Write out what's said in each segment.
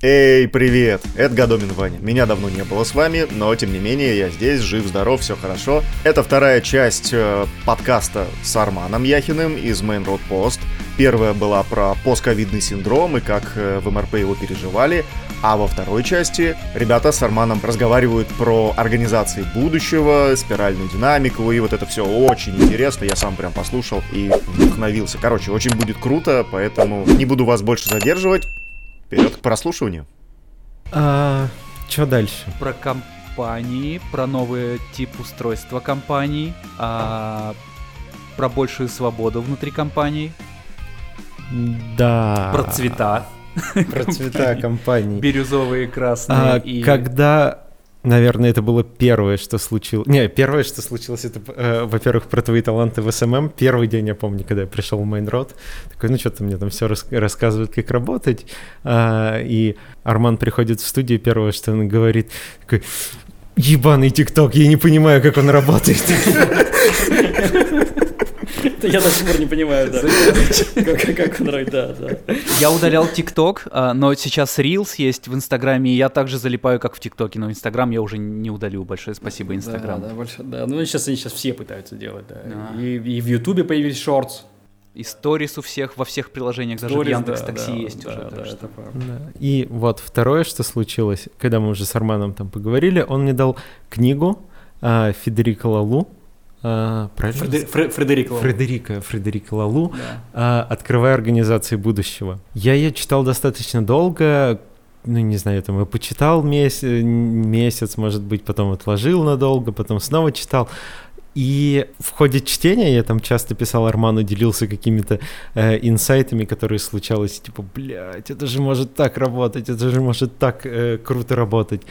Эй, привет! Это Гадомин Ваня. Меня давно не было с вами, но тем не менее я здесь, жив-здоров, все хорошо. Это вторая часть э, подкаста с Арманом Яхиным из Main Road Post. Первая была про постковидный синдром и как э, в МРП его переживали. А во второй части ребята с Арманом разговаривают про организации будущего, спиральную динамику, и вот это все очень интересно. Я сам прям послушал и вдохновился. Короче, очень будет круто, поэтому не буду вас больше задерживать. Вперед к прослушиванию. А, что дальше? Про компании, про новый тип устройства компаний, а, про большую свободу внутри компаний. Да. Про цвета. Про цвета компаний. Бирюзовые, красные А, и... Когда, наверное, это было первое, что случилось. Не, первое, что случилось, это, э, во-первых, про твои таланты в СММ. Первый день, я помню, когда я пришел в Main Road, такой, ну что-то мне там все рассказывают, как работать. А, и Арман приходит в студию, первое, что он говорит, такой, ебаный ТикТок, я не понимаю, как он работает. Я до сих пор не понимаю, да. Как- Как он нравится, да, да. Я удалял ТикТок, а, но сейчас Reels есть в Инстаграме, и я также залипаю, как в ТикТоке, но Инстаграм я уже не удалю. Большое спасибо, Инстаграм. Да, да, больше, да. Ну, сейчас они сейчас все пытаются делать, да. И, и в Ютубе появились шортс. И сторис у всех, во всех приложениях, даже в Stories, Яндекс да, Такси да, есть да, уже. да, так что- это. Да. И вот второе, что случилось, когда мы уже с Арманом там поговорили, он мне дал книгу а, Федерико Лалу. А, правильно? Фредер- Фре- Фредерик Лоу. Фредерика, Фредерика Лалу. Да. а, «Открывая организации будущего». Я ее читал достаточно долго, ну, не знаю, там, я почитал месяц, месяц, может быть, потом отложил надолго, потом снова читал. И в ходе чтения я там часто писал Арману, делился какими-то э, инсайтами, которые случалось, типа, блядь, это же может так работать, это же может так э, круто работать.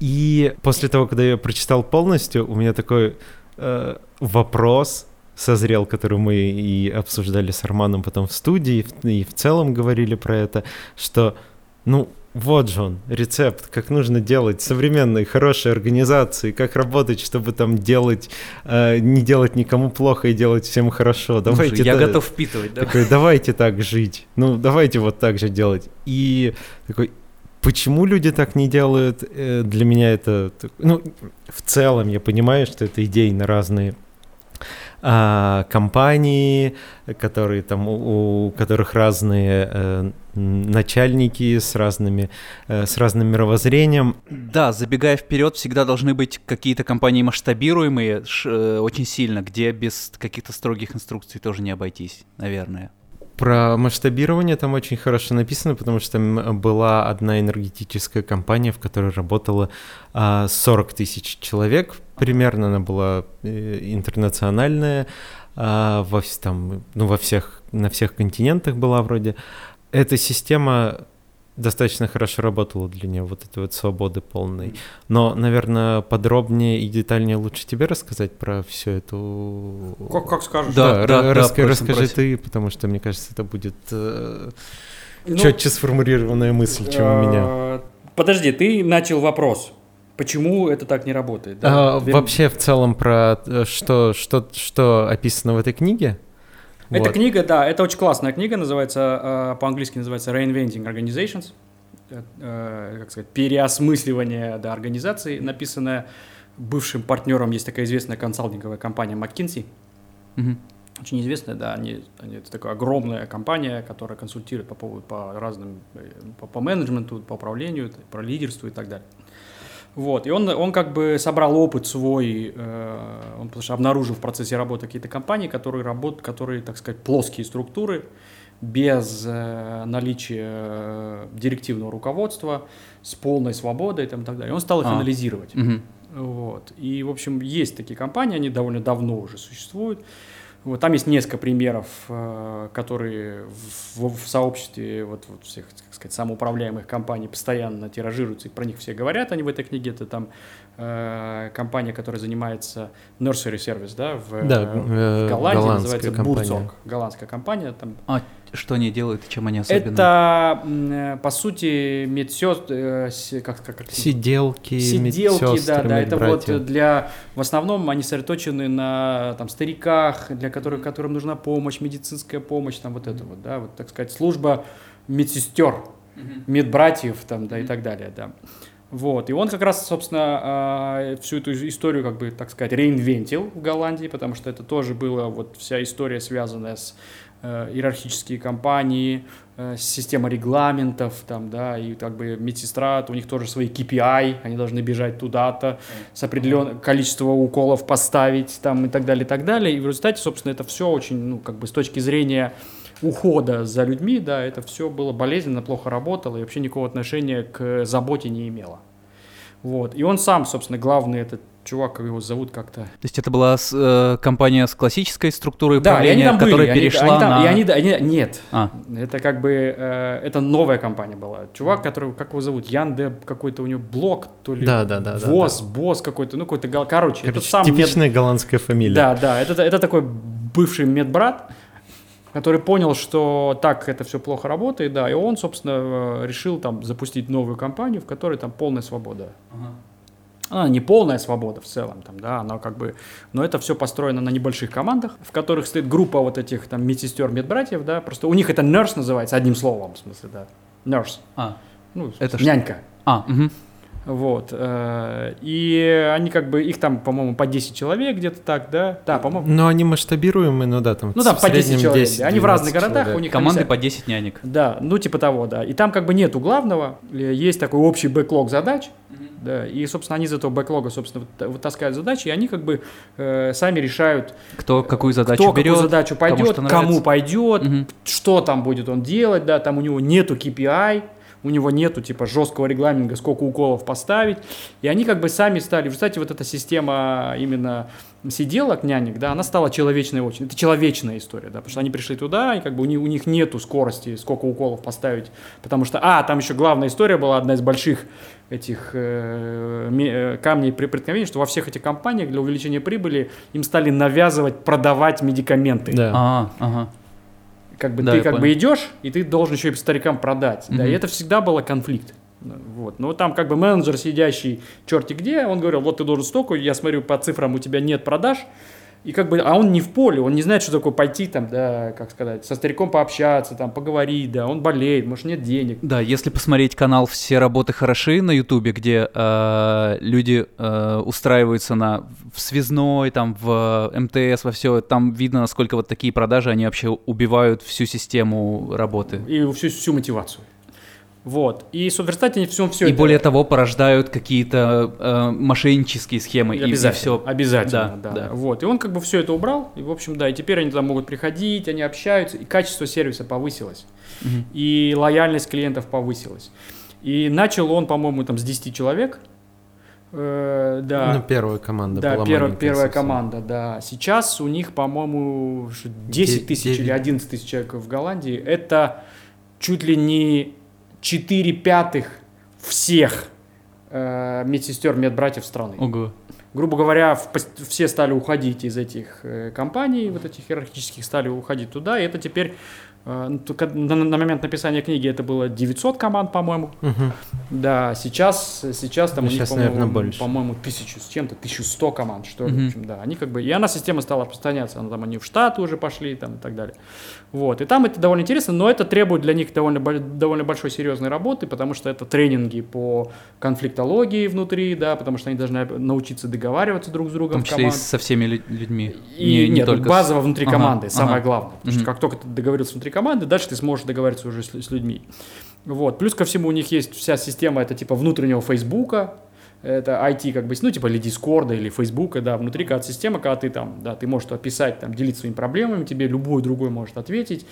И после того, когда я прочитал полностью, у меня такой э, вопрос созрел, который мы и обсуждали с Арманом потом в студии, и в- целом говорили про это, что, ну, вот же он, рецепт, как нужно делать современные, хорошие организации, как работать, чтобы там делать, э, не делать никому плохо и делать всем хорошо. Давайте Слушай, я та- готов впитывать, да? такой, давайте так жить. Ну, давайте вот так же делать. И такой, почему люди так не делают? Э, Для меня это... Ну, в целом я понимаю, что это идеи на разные а, компании, которые там у, у которых разные э, начальники с разными э, с разным мировоззрением. Да, забегая вперед, всегда должны быть какие-то компании масштабируемые ш- э, очень сильно, где без каких-то строгих инструкций тоже не обойтись, наверное. Про масштабирование там очень хорошо написано, потому что там была одна энергетическая компания, в которой работало а, 40 тысяч человек примерно, она была э, интернациональная, а, во, там, ну, во всех, на всех континентах была вроде. Эта система достаточно хорошо работала для нее, вот этой вот свободы полной. Но, наверное, подробнее и детальнее лучше тебе рассказать про всю эту... Как, как скажешь. Да, Да, да, ра- да, расскажи просим. ты, потому что мне кажется, это будет э, Ну, четче сформулированная мысль, чем у меня. э, Подожди, ты начал вопрос. Почему это так не работает? да? А, Вер- вообще в целом про э, что, что, что описано в этой книге? Эта Вот. книга, да, это очень классная книга, называется, э, по-английски называется Reinventing Organizations, Э, э, как сказать, переосмысливание да, организации, написанная бывшим партнером, есть такая известная консалтинговая компания McKinsey, Мгм. очень известная, да, они, они- это такая огромная компания, которая консультирует по поводу, по разным, э, по, по менеджменту, по управлению, про лидерство и так далее. Вот, и он, он как бы собрал опыт свой, э, он потому что обнаружил в процессе работы какие-то компании, которые работают, которые, так сказать, плоские структуры, без э, наличия э, директивного руководства, с полной свободой там, и так далее. Он стал их А. анализировать. Мгм. Вот. И, в общем, есть такие компании, они довольно давно уже существуют. Вот, там есть несколько примеров, э, которые в, в- сообществе вот, вот всех, так сказать, самоуправляемых компаний постоянно тиражируются, и про них все говорят, они в этой книге. Это там компания, которая занимается nursery service, да, в, Да, э, э, в Голландии, голландская называется компания. Бурцок. Голландская компания, там А что они делают и чем они особенно? это, э, по сути, медсестры, как, как, как- Сиделки, Сиделки, да, да, это медбратья. вот для, в основном они сосредоточены на там стариках, для которых, которым нужна помощь, медицинская помощь, там вот это вот, да, вот, так сказать, служба медсестер медбратьев там, да, и так далее, да. Вот, и он как раз, собственно, а, всю эту историю, как бы, так сказать, реинвентил в Голландии, потому что это тоже была вот вся история, связанная с э, иерархические компании, э, система регламентов, там, да, и как бы медсестра, у них тоже свои KPI, они должны бежать туда-то, с определенным количеством уколов поставить, там, и так далее, и так далее, и в результате, собственно, это все очень, ну, как бы, с точки зрения ухода за людьми, да, это все было болезненно, плохо работало и вообще никакого отношения к заботе не имело. Вот. И он сам, собственно, главный этот чувак, как его зовут как-то. То есть это была с, э, компания с классической структурой да, управления, и они там были, которая они, перешла они там, на... И они, они, нет, А. это как бы, э, это новая компания была. Чувак, который, как его зовут, Янде какой-то у него блок, то ли Да, да, да, да, ВОЗ, босс какой-то, ну какой-то, гал- короче, это Короче, сам мед- типичная голландская фамилия. Да, да, это, это такой бывший медбрат, который понял, что так это все плохо работает, да, и он, собственно, э, решил там запустить новую компанию, в которой там полная свобода. Она не полная свобода в целом, там, да, она как бы, но это все построено на небольших командах, в которых стоит группа вот этих там медсестер, медбратьев, да, просто у них это nurse называется, одним словом, в смысле, да, nurse, А, ну, Это что? нянька. а мгм. Вот. э, И они как бы, их там, по-моему, по 10 человек где-то так, да? Да, по-моему. Но они масштабируемые, ну да, там Ну да, по 10 среднем человек. 10, они в разных 12 городах, человек. у них команды по 10 нянек. Да, ну типа того, да. И там как бы нету главного, э, есть такой общий бэклог задач, да, и, собственно, они из этого бэклога, собственно, вытаскивают задачи, и они как бы э, сами решают, Кто какую задачу кто берет, какую задачу кому пойдет, кому нравится. пойдет, Мгм. что там будет он делать, да, там у него нету KPI, у него нету типа жесткого регламента, сколько уколов поставить, и они как бы сами стали, кстати, вот эта система именно сиделок, нянек, да, она стала человечной очень, это человечная история, да, потому что они пришли туда, и как бы у них, у них нету скорости, сколько уколов поставить, потому что, а, там еще главная история была, одна из больших этих э, э, камней при- преткновения, что во всех этих компаниях для увеличения прибыли им стали навязывать продавать медикаменты Да. А, ага. Как бы Да, ты как бы понял. идешь, и ты должен еще и старикам продать. Да, Мгм. и это всегда было конфликт. Вот. Но там как бы менеджер, сидящий черти где, он говорил, вот ты должен столько, я смотрю по цифрам, у тебя нет продаж, и как бы, а он не в поле, он не знает, что такое пойти там, да, как сказать, со стариком пообщаться, там, поговорить, да, он болеет, может, нет денег. Да, если посмотреть канал «Все работы хороши» на Ютубе, где э, люди э, устраиваются на в связной, там, в МТС, во все, там видно, насколько вот такие продажи, они вообще убивают всю систему работы. И всю, всю мотивацию. Вот. И в результате они все, все и более того, порождают какие-то э, мошеннические схемы. и- И, Обязательно, все. обязательно, Да, да, да. Вот, и он как бы все это убрал, и, в общем, да, и теперь они туда могут приходить, они общаются, и качество сервиса повысилось, и лояльность клиентов повысилась. И начал он, по-моему, там с 10 человек, Э, да. Ну, первая команда Да, была первая, маленькая первая совсем. команда, да. Сейчас у них, по-моему, ш- 10 тысяч или Девять. 11 тысяч человек в Голландии. Это чуть ли не 4 пятых всех э, медсестер, медбратьев страны. Ого. Грубо говоря, в все стали уходить из этих э, компаний, вот этих иерархических, стали уходить туда, и это теперь, э, ну, на, на момент написания книги это было 900 команд, по-моему, Мгм. да, сейчас, сейчас там Ну, у них, сейчас, по-моему, больше. по-моему, тысячу с чем-то, 1100 команд, что ли, в Мгм. общем, да. Они как бы, и она, система стала распространяться, она, там, они в Штаты уже пошли, там, и так далее. Вот, и там это довольно интересно, но это требует для них довольно, довольно большой серьезной работы, потому что это тренинги по конфликтологии внутри, да, потому что они должны научиться договариваться друг с В другом том в числе и команд. со всеми лю- людьми. И не, не нет, только с- базово внутри Ага, команды, самое ага. главное. Потому что Мгм. как только ты договорился внутри команды, дальше ты сможешь договориться уже с, с людьми. Вот. Плюс ко всему у них есть вся система, это типа внутреннего Фейсбука, это IT как бы, ну, типа или Дискорда, или Фейсбука, да, внутри когда система, когда ты там, да, ты можешь описать, там, делиться своими проблемами, тебе любой другой может ответить.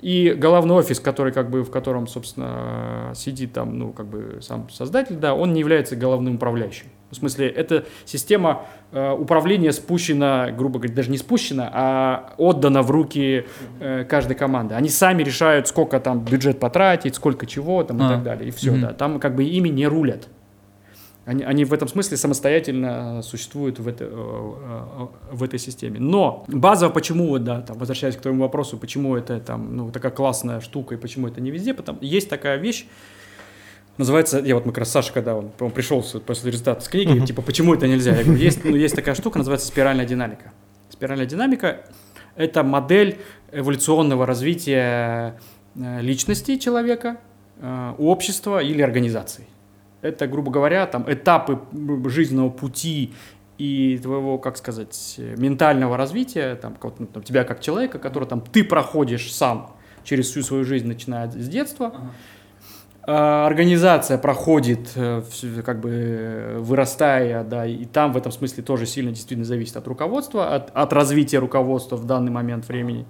И головной офис, который как бы, в котором, собственно, сидит там, ну, как бы сам создатель, да, он не является головным управляющим. В смысле, эта система э, управления спущена, грубо говоря, даже не спущена, а отдана в руки э, каждой команды. Они сами решают, сколько там бюджет потратить, сколько чего там и А. так далее. И все, Мгм. да. Там как бы ими не рулят. Они, они в этом смысле самостоятельно э, существуют в, это, э, э, в этой системе. Но базово, почему, да, там, возвращаясь к твоему вопросу, почему это там, ну, такая классная штука и почему это не везде, потому есть такая вещь, называется, я вот мы как раз Саша, когда он, по-моему, пришел после результата с книги, типа, почему это нельзя? Я говорю, есть, ну, есть такая штука, называется спиральная динамика. Спиральная динамика – это модель эволюционного развития личности человека, общества или организации. Это, грубо говоря, там этапы жизненного пути и твоего, как сказать, ментального развития, там, ну, там, тебя как человека, который там ты проходишь сам через всю свою жизнь, начиная с детства. А, Организация проходит, э, как бы вырастая, да, и там в этом смысле тоже сильно действительно зависит от руководства, от, от развития руководства в данный момент времени.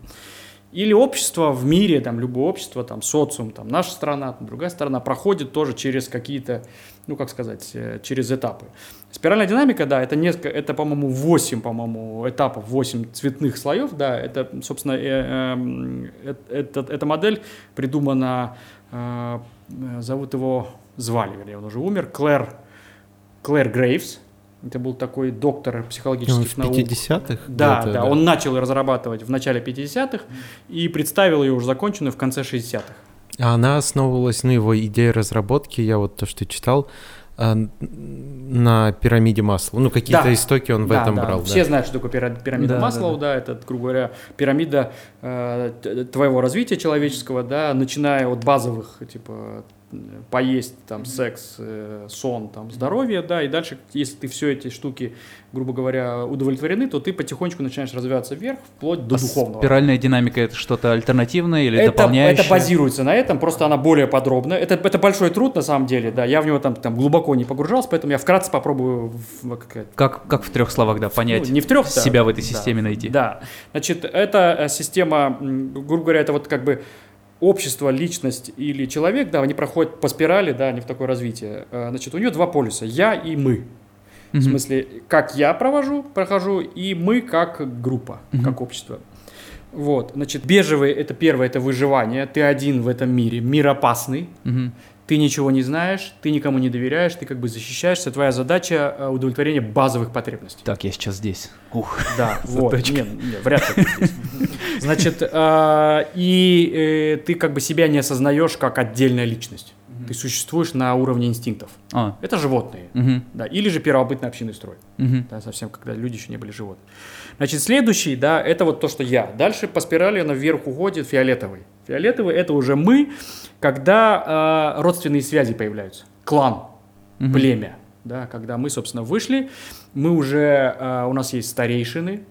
Или общество в мире, там, любое общество, там, социум, там, наша страна, там, другая страна, проходит тоже через какие-то, ну, как сказать, э, через этапы. Спиральная динамика, да, это, несколько, это по-моему, 8, по-моему, этапов, 8 цветных слоев, да, это, собственно, э, э, это, эта модель придумана, э, э, зовут его, звали, вернее, он уже умер, Клэр, Клэр Грейвс, это был такой доктор Он психологических в наук. 50-х? Да, где-то, да, он начал разрабатывать в начале 50-х и представил ее уже законченную в конце 60-х. А она основывалась, ну, его идея разработки, я вот то, что читал, н- на пирамиде масла. Ну, какие-то Да. истоки он в Да, этом да, брал. Все да. знают, что такое пира- пирамида Да, да, Маслоу, да, это, грубо говоря, пирамида э, твоего развития человеческого, да, начиная от базовых, типа, э, поесть, там, секс, э, сон, там, здоровье, да, и дальше, если ты все эти штуки, грубо говоря, удовлетворены, то ты потихоньку начинаешь развиваться вверх, вплоть до А духовного. Спиральная динамика это что-то альтернативное или это, дополняющее? это базируется на этом, просто она более подробная. Это, это большой труд, на самом деле, да. Я в него там, там глубоко не погружался, поэтому я вкратце попробую в- как Как, как в трех словах, да, понять? ну, не в трех, да. себя в этой Да. системе найти. Да. Значит, это э, система, грубо говоря, это вот как бы общество, личность или человек, да, они проходят по спирали, да, они в такое развитие. Э, Значит, у нее два полюса, я и мы. В Мгм. смысле, как я провожу, прохожу, и мы как группа, Мгм. как общество. Вот, значит, бежевый это первое, это выживание. Ты один в этом мире, мир опасный. Мгм. Ты ничего не знаешь, ты никому не доверяешь, ты как бы защищаешься. Твоя задача э, удовлетворение базовых потребностей. Так, я сейчас здесь. Ух. Да, вот. Точка. Не, не, вряд ли. ты здесь. Значит, э, и э, ты как бы себя не осознаешь как отдельная личность. Ты существуешь на уровне инстинктов. А, Это животные. Да, или же первобытный общинный строй. Да, совсем, когда люди еще не были животными. Значит, следующий, да, это вот то, что я. Дальше по спирали она вверх уходит фиолетовый. Фиолетовый это уже мы, когда э, родственные связи появляются. Клан, Мгм. племя. Да, когда мы, собственно, вышли, мы уже, э, у нас есть старейшины,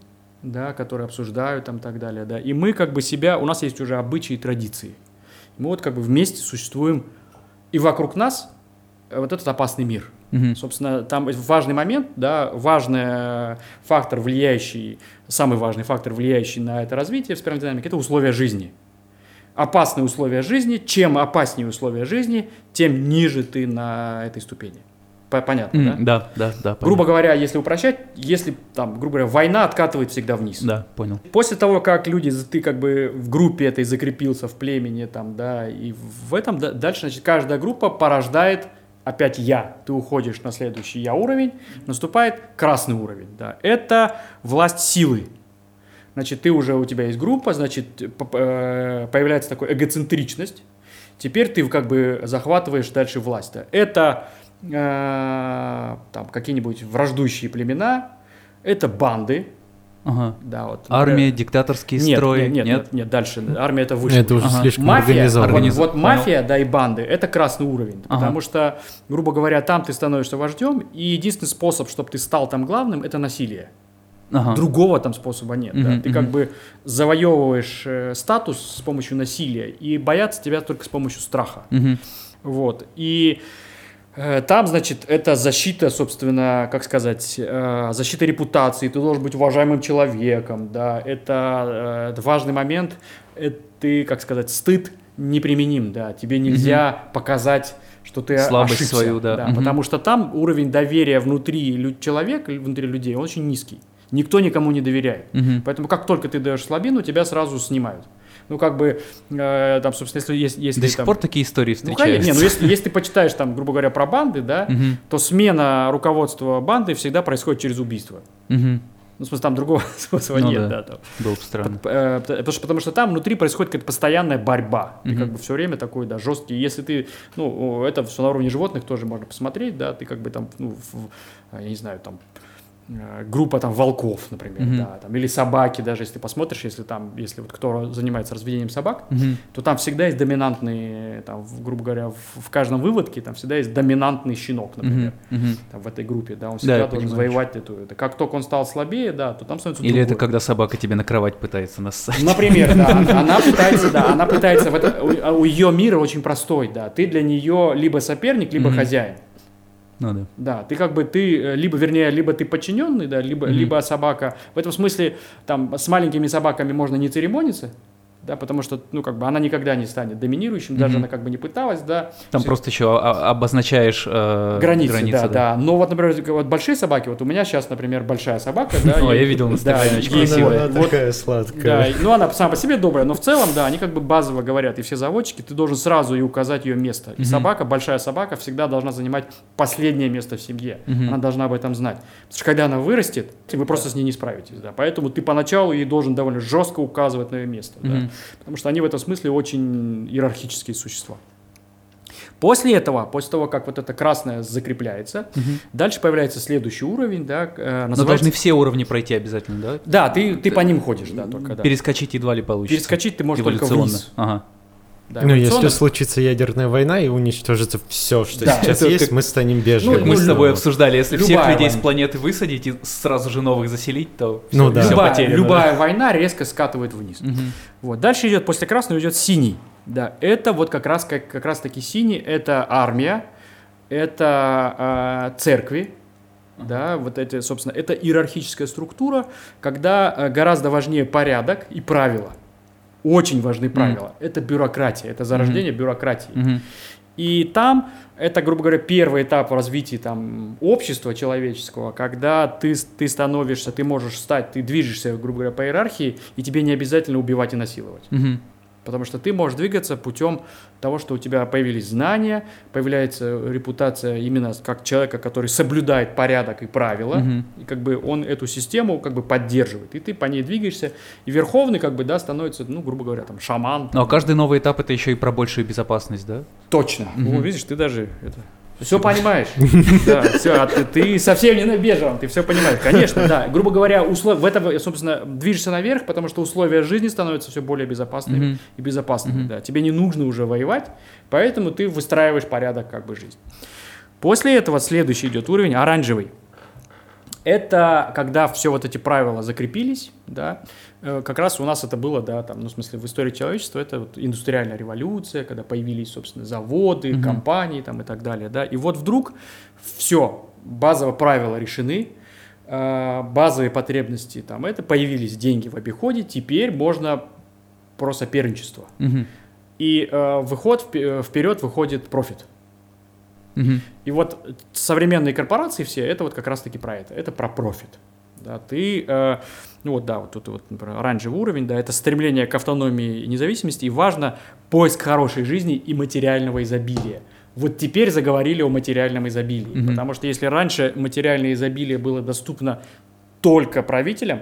да, которые обсуждают там и так далее, да, и мы как бы себя, у нас есть уже обычаи и традиции. Мы вот как бы вместе существуем, и вокруг нас э, вот этот опасный мир. Мгм. Собственно, там важный момент, да, важный фактор, влияющий, самый важный фактор, влияющий на это развитие в спиральной динамике, это условия жизни. Опасные условия жизни, чем опаснее условия жизни, тем ниже ты на этой ступени. По- Понятно, да? М, Да, да, да. Грубо говоря, если упрощать, если там, грубо говоря, война откатывает всегда вниз. Да, понял. После того, как люди, ты как бы в группе этой закрепился, в племени там, да, и в этом да- дальше, значит, каждая группа порождает опять я. Ты уходишь на следующий я уровень, наступает красный уровень, да. Это власть силы. Значит, ты уже, у тебя есть группа, значит, э, появляется такая эгоцентричность. Теперь ты как бы захватываешь дальше власть. да. Это э, там какие-нибудь враждующие племена, это банды, Ага. да, вот. Армия, например, диктаторские нет, строи. Нет, нет, нет, нет, дальше. Армия это выше. Это уже Ага. слишком Мафия, организованно. вот, вот мафия, да, и банды, это красный уровень. Ага. Потому что, грубо говоря, там ты становишься вождем, и единственный способ, чтобы ты стал там главным, это насилие. Ага. Другого там способа нет. да. Мгм, Ты как мгм. бы завоевываешь э, статус с помощью насилия, и боятся тебя только с помощью страха. Мгм. Вот. И там, значит, это защита, собственно, как сказать, э, защита репутации. Ты должен быть уважаемым человеком, да. Это, э, это важный момент. Это, ты, как сказать, стыд неприменим, да. Тебе нельзя показать, что ты Слабость ошибся, свою, да. Мгм. Потому что там уровень доверия внутри человека, внутри людей, он очень низкий. Никто никому не доверяет. Мгм. Поэтому как только ты даешь слабину, тебя сразу снимают. Ну, как бы, э, там, собственно, если, если, если До сих там- пор такие истории ну, конечно, встречаются. не, ну если, если ты почитаешь там, грубо говоря, про банды, да, Мгм. то смена руководства банды всегда происходит через убийство. Мгм. Ну, в смысле, там другого способа Ну нет, да. да. там. Было бы странно. Э, Потому что, потому что там внутри происходит какая-то постоянная борьба. Ты Мгм. как бы все время такой, да, жесткий. Если ты, ну, это все на уровне животных тоже можно посмотреть, да, ты как бы там, ну, в- я не знаю, там, группа там волков, например, Мгм. да, там, или собаки, даже если ты посмотришь, если там, если вот кто занимается разведением собак, Мгм. то там всегда есть доминантный, там, в- грубо говоря, в, в каждом выводке там всегда есть доминантный щенок, например. Мгм. там, в этой группе, да, он Да, всегда я должен понимаю, завоевать эту, это. Как только он стал слабее, да, то там становится Или это другой. когда собака тебе на кровать пытается нассать. Например, да, она пытается, да, она пытается, это, у, а ее мира очень простой, да, ты для нее либо соперник, либо хозяин. Ну да. Ты как бы ты э, либо, вернее, либо ты подчиненный, да, либо, Мгм. либо собака. В этом смысле там с маленькими собаками можно не церемониться, да, потому что, ну, как бы она никогда не станет доминирующим, даже Мгм. она как бы не пыталась, да. Там Всё- просто еще обозначаешь э, границы, да, да, Но вот, например, вот большие собаки, вот у меня сейчас, например, большая собака, да. О, я видел в Инстаграме, да, очень красивая. Она вот- такая Да, сладкая. и- ну она сама по себе добрая, но в целом, да, они как бы базово говорят, и все заводчики, ты должен сразу и указать ее место. И собака, большая собака, всегда должна занимать последнее место в семье. Она должна об этом знать. Потому что когда она вырастет, вы просто с ней не справитесь, да. Поэтому ты поначалу ей должен довольно жестко указывать на ее место, да. Потому что они в этом смысле очень иерархические существа. После этого, после того, как вот это красное закрепляется, Мгм. дальше появляется следующий уровень, да, э, Но называется- должны все уровни пройти обязательно, да? Да, ты, ты по ним ходишь, да, только, да. Перескочить едва ли получится. Перескочить ты можешь только вниз. Ага. Да, Ну, если случится ядерная война и уничтожится все, что Да, сейчас есть, как- мы станем Как бежевыми. мы с ну, тобой обсуждали, если всех любая людей с война. планеты высадить и сразу же новых заселить, то Ну да. всё любая, потеряно, любая война резко скатывает вниз. да. Мгм. Вот. Дальше идет, после красного идет синий. Да, это вот как раз, как, как раз таки синий, это армия, это э, церкви, да, вот эти, собственно, это иерархическая структура, когда э, гораздо важнее порядок и правила. Очень важны правила. Это бюрократия, это зарождение бюрократии. Мгм. И там это, грубо говоря, первый этап развития там, общества человеческого, когда ты, ты становишься, ты можешь стать, ты движешься, грубо говоря, по иерархии, и тебе не обязательно убивать и насиловать. Мгм. Потому что ты можешь двигаться путем того, что у тебя появились знания, появляется репутация именно как человека, который соблюдает порядок и правила, Мгм. и как бы он эту систему как бы поддерживает, и ты по ней двигаешься, и верховный как бы, да, становится, ну, грубо говоря, там, шаман. Ну, а каждый новый этап это еще и про большую безопасность, да? Точно. Мгм. О, видишь, ты даже это, все понимаешь. Да, все, а ты, ты совсем не на бежевом, ты все понимаешь. Конечно, да. Грубо говоря, услов... в этом, собственно, движешься наверх, потому что условия жизни становятся все более безопасными Мгм. и безопасными. Мгм. Да. Тебе не нужно уже воевать, поэтому ты выстраиваешь порядок как бы жизни. После этого следующий идет уровень оранжевый. Это когда все вот эти правила закрепились, да, э, как раз у нас это было, да, там, ну, в смысле, в истории человечества это вот индустриальная революция, когда появились, собственно, заводы, Мгм. компании там и так далее, да, и вот вдруг все, базовые правила решены, э, базовые потребности там, это появились деньги в обиходе, теперь можно про соперничество. Мгм. И э, выход впе- вперед выходит профит. Мгм. И вот современные корпорации все, это вот как раз-таки про это. Это про профит. Да, ты, э, ну вот, да, вот тут вот, например, оранжевый уровень, да, это стремление к автономии и независимости, и важно поиск хорошей жизни и материального изобилия. Вот теперь заговорили о материальном изобилии, Мгм. потому что если раньше материальное изобилие было доступно только правителям,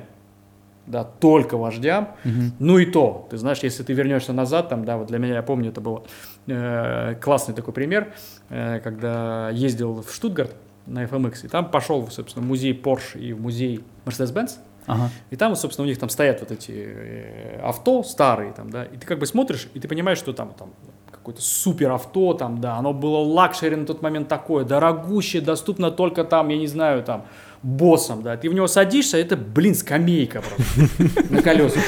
да, только вождям, Мгм. ну и то, ты знаешь, если ты вернешься назад, там, да, вот для меня, я помню, это был э, классный такой пример, э, когда ездил в Штутгарт на FMX, и там пошел, собственно, музей Porsche и музей Mercedes-Benz, Ага. и там, собственно, у них там стоят вот эти э, авто старые, там, да, и ты как бы смотришь, и ты понимаешь, что там, там какое-то супер авто, там, да, оно было luxury на тот момент такое, дорогущее, доступно только там, я не знаю, там, боссом, да, ты в него садишься, это, блин, скамейка просто на колесах,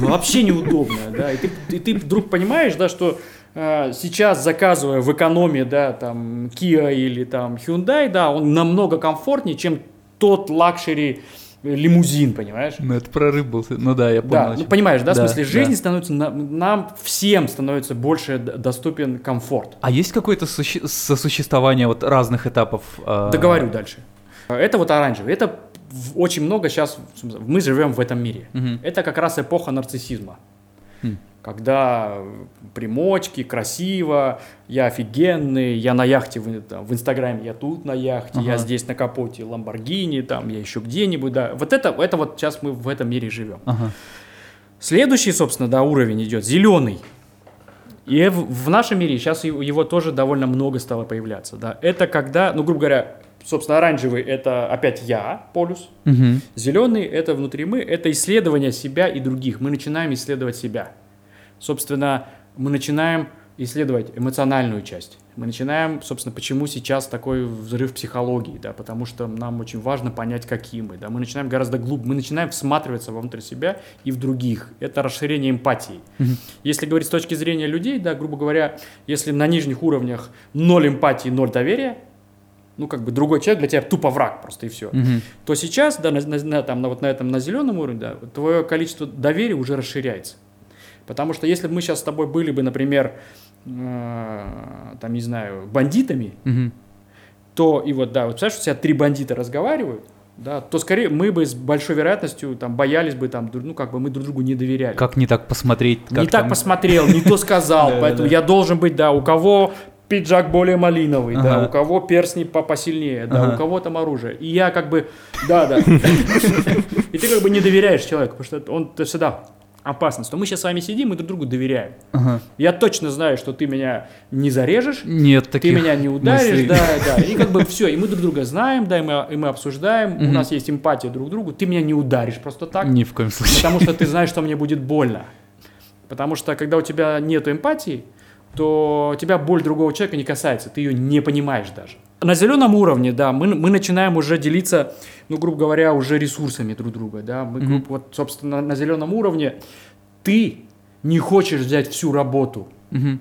Ну, вообще неудобно, да, и ты, вдруг понимаешь, да, что э, сейчас заказывая в экономии, да, там, Kia или там Hyundai, да, он намного комфортнее, чем тот luxury лимузин, понимаешь? Ну, это прорыв был. Ну да, я понял. Да, ну понимаешь, да, в Да, смысле, да. жизни становится, на- нам всем становится больше доступен комфорт. А есть какое-то суще- сосуществование вот разных этапов? э, Договорю дальше. Это вот оранжевый. Это очень много сейчас, мы живем в этом мире. Мгм. Это как раз эпоха нарциссизма. Хм. Когда э, примочки, красиво, я офигенный, я на яхте в, там, в Инстаграме, я тут на яхте, я Ага. здесь на капоте Ламборгини, там, я еще где-нибудь, да. Вот это, это вот сейчас мы в этом мире живем. Ага. Следующий, собственно, да, уровень идет зеленый. И в, в нашем мире сейчас его тоже довольно много стало появляться. Да. Это когда, ну, грубо говоря, собственно, оранжевый это опять я, полюс. Мгм. Зеленый это внутри мы, это исследование себя и других. Мы начинаем исследовать себя. Собственно, мы начинаем исследовать эмоциональную часть. Мы начинаем, собственно, почему сейчас такой взрыв психологии, да, потому что нам очень важно понять, какие мы, да, мы начинаем гораздо глубже, мы начинаем всматриваться внутрь себя и в других. Это расширение эмпатии. Если говорить с точки зрения людей, да, грубо говоря, если на нижних уровнях ноль эмпатии, ноль доверия, ну, как бы другой человек для тебя тупо враг просто и все Мгм. то сейчас, да, на, на- там, на, вот на этом, на зеленом уровне, да, твое количество доверия уже расширяется. Потому что если бы мы сейчас с тобой были бы, например, э, там, не знаю, бандитами, Мгм. то и вот, да, вот представляешь, у тебя три бандита разговаривают, да, то скорее мы бы с большой вероятностью там боялись бы, там, ну, как бы мы друг другу не доверяли. Как не так посмотреть? не как так там- посмотрел, не то сказал, поэтому я должен быть, да, у кого пиджак более малиновый, да, Ага. у кого перстни по- посильнее, да, Ага. у кого там оружие. И я как бы, да, да. И ты как бы не доверяешь человеку, потому что он всегда опасность. Но мы сейчас с вами сидим, мы друг другу доверяем. Ага. Я точно знаю, что ты меня не зарежешь, Нет ты меня не ударишь, мыслей. да, да. И как бы все, и мы друг друга знаем, да, и мы, и мы обсуждаем, у нас есть эмпатия друг к другу, ты меня не ударишь просто так. Ни в коем случае. Потому что ты знаешь, что мне будет больно. Потому что когда у тебя нет эмпатии, то тебя боль другого человека не касается, ты ее не понимаешь даже. На зеленом уровне, да, мы, мы начинаем уже делиться, ну, грубо говоря, уже ресурсами друг друга, да. Мы, Мгм. грубо- вот, собственно, на зеленом уровне ты не хочешь взять всю работу, Мгм.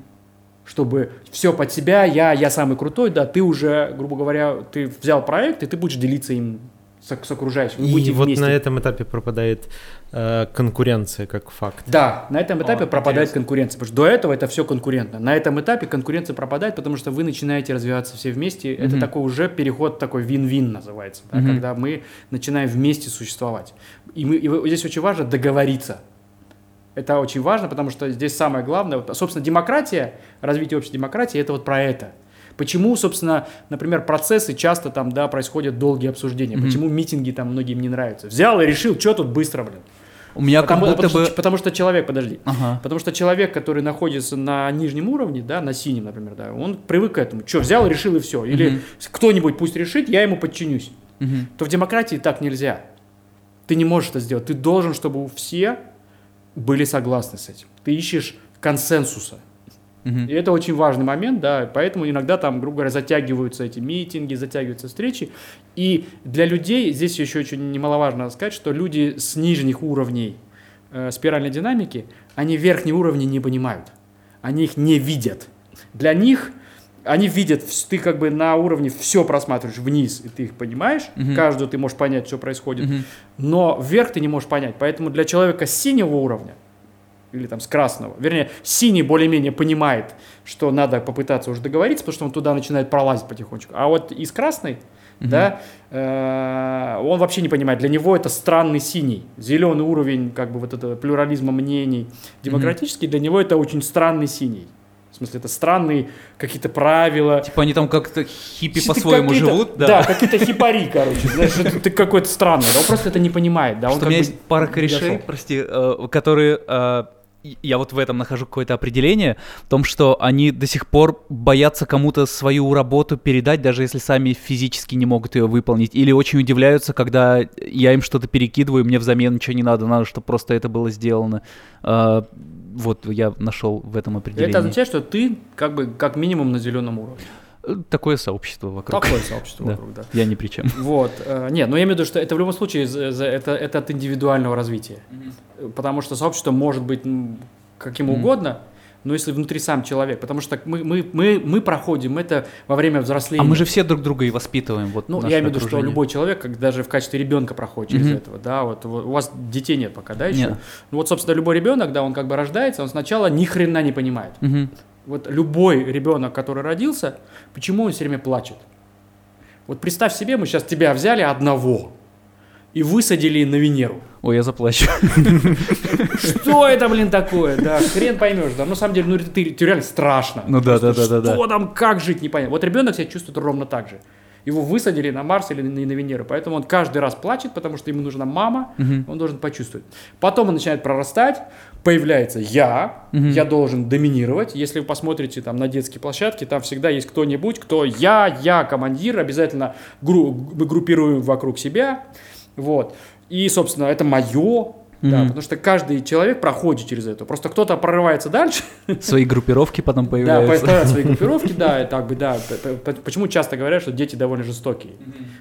чтобы все под себя, я, я самый крутой, да, ты уже, грубо говоря, ты взял проект, и ты будешь делиться им с. Вы И вот вместе. на этом этапе пропадает э, конкуренция как факт. Да, на этом этапе О, пропадает интересно. конкуренция, потому что до этого это все конкурентно. На этом этапе конкуренция пропадает, потому что вы начинаете развиваться все вместе. Это Мгм. такой уже переход такой вин-вин называется, да, Мгм. когда мы начинаем вместе существовать. И, мы, и здесь очень важно договориться. Это очень важно, потому что здесь самое главное, вот, собственно, демократия, развитие общей демократии, это вот про это. Почему, собственно, например, процессы часто там, да, происходят долгие обсуждения, Мгм. почему митинги там многим не нравятся. Взял и решил, что тут быстро, блин. У меня как Потому, будто потому бы... что, потому что человек, подожди, Ага. потому что человек, который находится на нижнем уровне, да, на синем, например, да, он привык к этому. Что, взял, решил и все. Или Мгм. кто-нибудь пусть решит, я ему подчинюсь. Мгм. То в демократии так нельзя. Ты не можешь это сделать. Ты должен, чтобы все были согласны с этим. Ты ищешь консенсуса. Мгм. И это очень важный момент, да, поэтому иногда там, грубо говоря, затягиваются эти митинги, затягиваются встречи. И для людей, здесь еще очень немаловажно сказать, что люди с нижних уровней э, спиральной динамики, они верхние уровни не понимают. Они их не видят. Для них они видят, ты как бы на уровне все просматриваешь вниз, и ты их понимаешь, Мгм. каждую ты можешь понять, что происходит, Мгм. но вверх ты не можешь понять. Поэтому для человека синего уровня, или там с красного, вернее, синий более-менее понимает, что надо попытаться уже договориться, потому что он туда начинает пролазить потихонечку. А вот из красной, Мгм. да, э, он вообще не понимает. Для него это странный синий. Зеленый уровень, как бы вот этого плюрализма мнений, демократический, для него это очень странный синий. В смысле, это странные какие-то правила, Типа они там как-то хиппи по-своему живут, Да, да. какие-то хипари, короче. Знаешь, это ты какой-то странный. да, Он просто это не понимает. Да, он Что у меня бы есть пара корешей, дошел. прости, э, которые... я вот в этом нахожу какое-то определение, в том, что они до сих пор боятся кому-то свою работу передать, даже если сами физически не могут ее выполнить. Или очень удивляются, когда я им что-то перекидываю, мне взамен ничего не надо, надо, чтобы просто это было сделано. Э, вот я нашел в этом определении. Это означает, что ты как бы как минимум на зеленом уровне. Такое сообщество вокруг. Такое сообщество вокруг, да. Я ни при чем. Вот. э, Нет, но я имею в виду, что это в любом случае это, это от индивидуального развития. Потому что сообщество может быть каким угодно, но если внутри сам человек. Потому что мы, мы, мы, мы проходим это во время взросления. А мы же все друг друга и воспитываем. Вот Ну, я имею в виду, что любой человек, как даже в качестве ребенка проходит через Мгм. этого, да, вот, у вас детей нет пока, да, еще? Нет. Ну, вот, собственно, любой ребенок, да, он как бы рождается, он сначала ни хрена не понимает. Мгм. Вот любой ребенок, который родился, почему он все время плачет? Вот представь себе, мы сейчас тебя взяли одного и высадили на Венеру. Ой, я заплачу. Что это, блин, такое? Да, хрен поймешь, да. Ну, на самом деле, ну, ты, реально страшно. Ну да, да, да, да. Что там, как жить, непонятно. Вот ребенок себя чувствует ровно так же. Его высадили на Марс или на, на Венеру, поэтому он каждый раз плачет, потому что ему нужна мама, Мгм. он должен почувствовать. Потом он начинает прорастать, появляется я, Мгм. я должен доминировать. Если вы посмотрите там на детские площадки, там всегда есть кто-нибудь, кто я, я командир, обязательно гру- мы группируем вокруг себя, вот. И, собственно, это мое, да, Мгм. потому что каждый человек проходит через это. Просто кто-то прорывается дальше, Свои группировки потом да, появляются. появляются свои группировки, да, и так бы, да. Почему часто говорят, что дети довольно жестокие?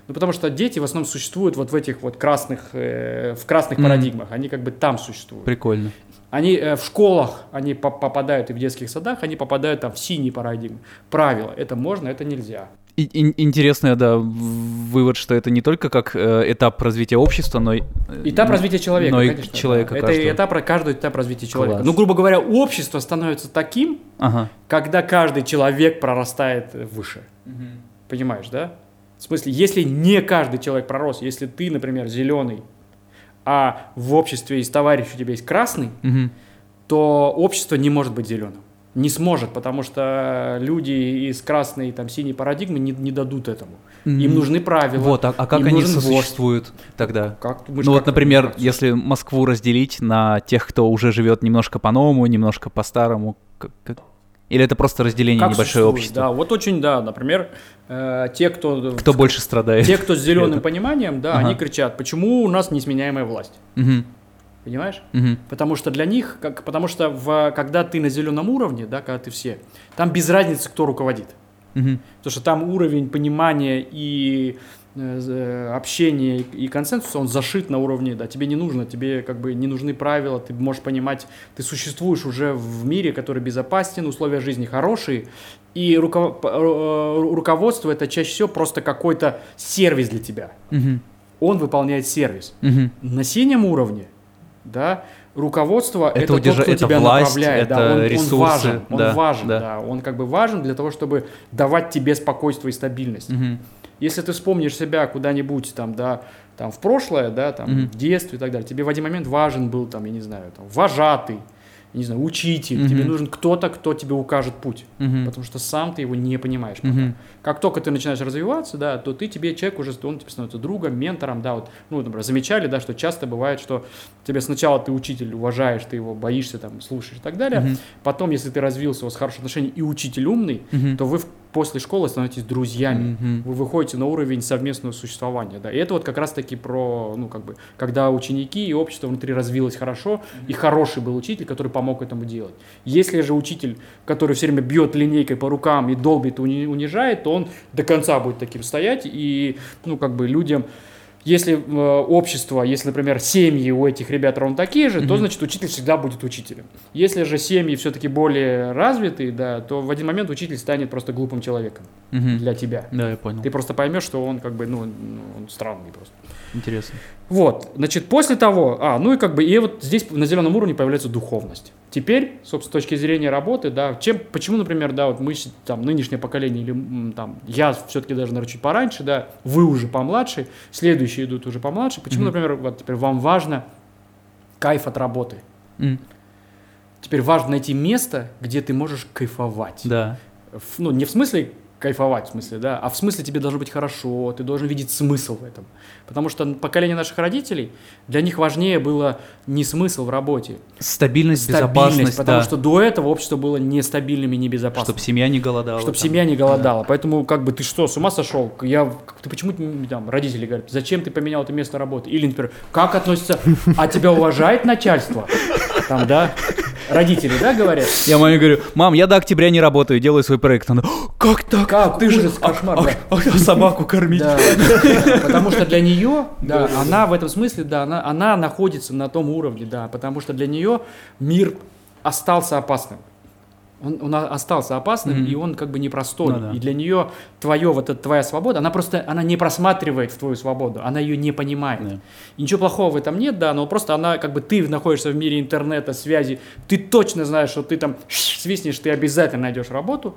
Ну, потому что дети в основном существуют вот в этих вот красных, э, в красных Мгм. парадигмах, они как бы там существуют. Прикольно. Они э, в школах, они по- попадают и в детских садах, они попадают там в синие парадигмы. Правила, это можно, это нельзя. И- ин- Интересный, да, вывод, что это не только как э, этап развития общества, но и... э, Этап развития человека, но и конечно. человека да. Это каждого. этап, про- каждый этап развития человека. Класс. Ну, грубо говоря, общество становится таким, Ага. когда каждый человек прорастает выше. Понимаешь, да? В смысле, если не каждый человек пророс, если ты, например, зеленый, а в обществе из товарищей у тебя есть красный, Мгм. то общество не может быть зеленым. Не сможет, потому что люди из красной там, синей парадигмы не, не дадут этому. Им М. нужны правила. Вот, а, а как им они вождь. сосуществуют тогда? Как, Ну вот, как например, коммуникация. если Москву разделить на тех, кто уже живет немножко по-новому, немножко по-старому, как- как- или это просто разделение Как небольшое общество? Да, вот очень, да, например, э, те, кто... Кто больше страдает? Те, кто с зеленым пониманием, да, Ага. они кричат, почему у нас несменяемая власть? Мгм, Понимаешь? мгм. Потому что для них, как, потому что в, когда ты на зеленом уровне, да, когда ты все, там без разницы, кто руководит. Мгм. Потому что там уровень понимания и э, з- общения и, и консенсуса, он зашит на уровне, да, тебе не нужно, тебе как бы не нужны правила, ты можешь понимать, ты существуешь уже в мире, который безопасен, условия жизни хорошие, и п- э, руководство это чаще всего просто какой-то сервис для тебя. Мгм. Он выполняет сервис. Мгм. На синем уровне, да, руководство Это это, удержа- тот, кто это тебя власть, направляет, да, это он, он ресурсы, важен, он да, важен, да. да. он как бы важен для того, чтобы давать тебе спокойствие и стабильность. Мгм. Если ты вспомнишь себя куда-нибудь там, да, там в прошлое, да, там Мгм. в детстве и так далее, тебе в один момент важен был там, я не знаю, там вожатый, не знаю, учитель, Мгм. тебе нужен кто-то, кто тебе укажет путь, Мгм. потому что сам ты его не понимаешь. пока. Мгм. Как только ты начинаешь развиваться, да, то ты тебе человек уже, он тебе становится другом, ментором, да, вот, ну, например, замечали, да, что часто бывает, что тебе сначала ты учитель уважаешь, ты его боишься, там, слушаешь и так далее, Мгм. потом, если ты развился, у вас хорошие отношения и учитель умный, Мгм. то вы в- после школы становитесь друзьями, Мгм. вы выходите на уровень совместного существования, да, и это вот как раз-таки про, ну, как бы, когда ученики и общество внутри развилось хорошо, и хороший был учитель, который помог этому делать. Если же учитель, который все время бьет линейкой по рукам и долбит, уни- унижает, то он до конца будет таким стоять, и, ну, как бы, людям если э, общество, если, например, семьи у этих ребят ровно такие же, то, значит, учитель всегда будет учителем. Если же семьи все-таки более развитые, да, то в один момент учитель станет просто глупым человеком для тебя. Да, я понял. Ты просто поймешь, что он как бы, ну, ну, он странный просто. Интересно. Вот, значит, после того, а, ну и как бы, и вот здесь на зеленом уровне появляется духовность. Теперь, собственно, с точки зрения работы, да, чем, почему, например, да, вот мы, там, нынешнее поколение, или там, я все-таки даже, наверное, чуть пораньше, да, вы уже помладше, следующие идут уже помладше, почему, Мгм. например, вот теперь вам важно кайф от работы? М, Теперь важно найти место, где ты можешь кайфовать. Да. Ну, не в смысле кайфовать, в смысле, да, а в смысле тебе должно быть хорошо, ты должен видеть смысл в этом. Потому что поколение наших родителей, для них важнее было не смысл в работе, Стабильность, стабильность, безопасность, потому да. что до этого общество было нестабильным и небезопасным. Чтобы семья не голодала. Чтобы там. семья не голодала. Поэтому, как бы, ты что, с ума сошел? Я, ты почему, там, родители говорят, зачем ты поменял это место работы? Или, например, как относится, а тебя уважает начальство? Там, да? Родители, да, говорят? Я маме говорю, мам, я до октября не работаю, делаю свой проект. Она, как так? Как? Ты Ужас, же а- кошмар, а- да. а собаку кормить. Да, потому что для нее, да, она в этом смысле, да, она, она находится на том уровне, да, потому что для нее мир остался опасным. Он, он остался опасным, Мгм. и он как бы непростой. Ну да. И для нее твое, вот эта твоя свобода, она просто, она не просматривает в твою свободу, она ее не понимает. Да. И ничего плохого в этом нет, да, но просто она, как бы ты находишься в мире интернета, связи, ты точно знаешь, что ты там свистнешь, ты обязательно найдешь работу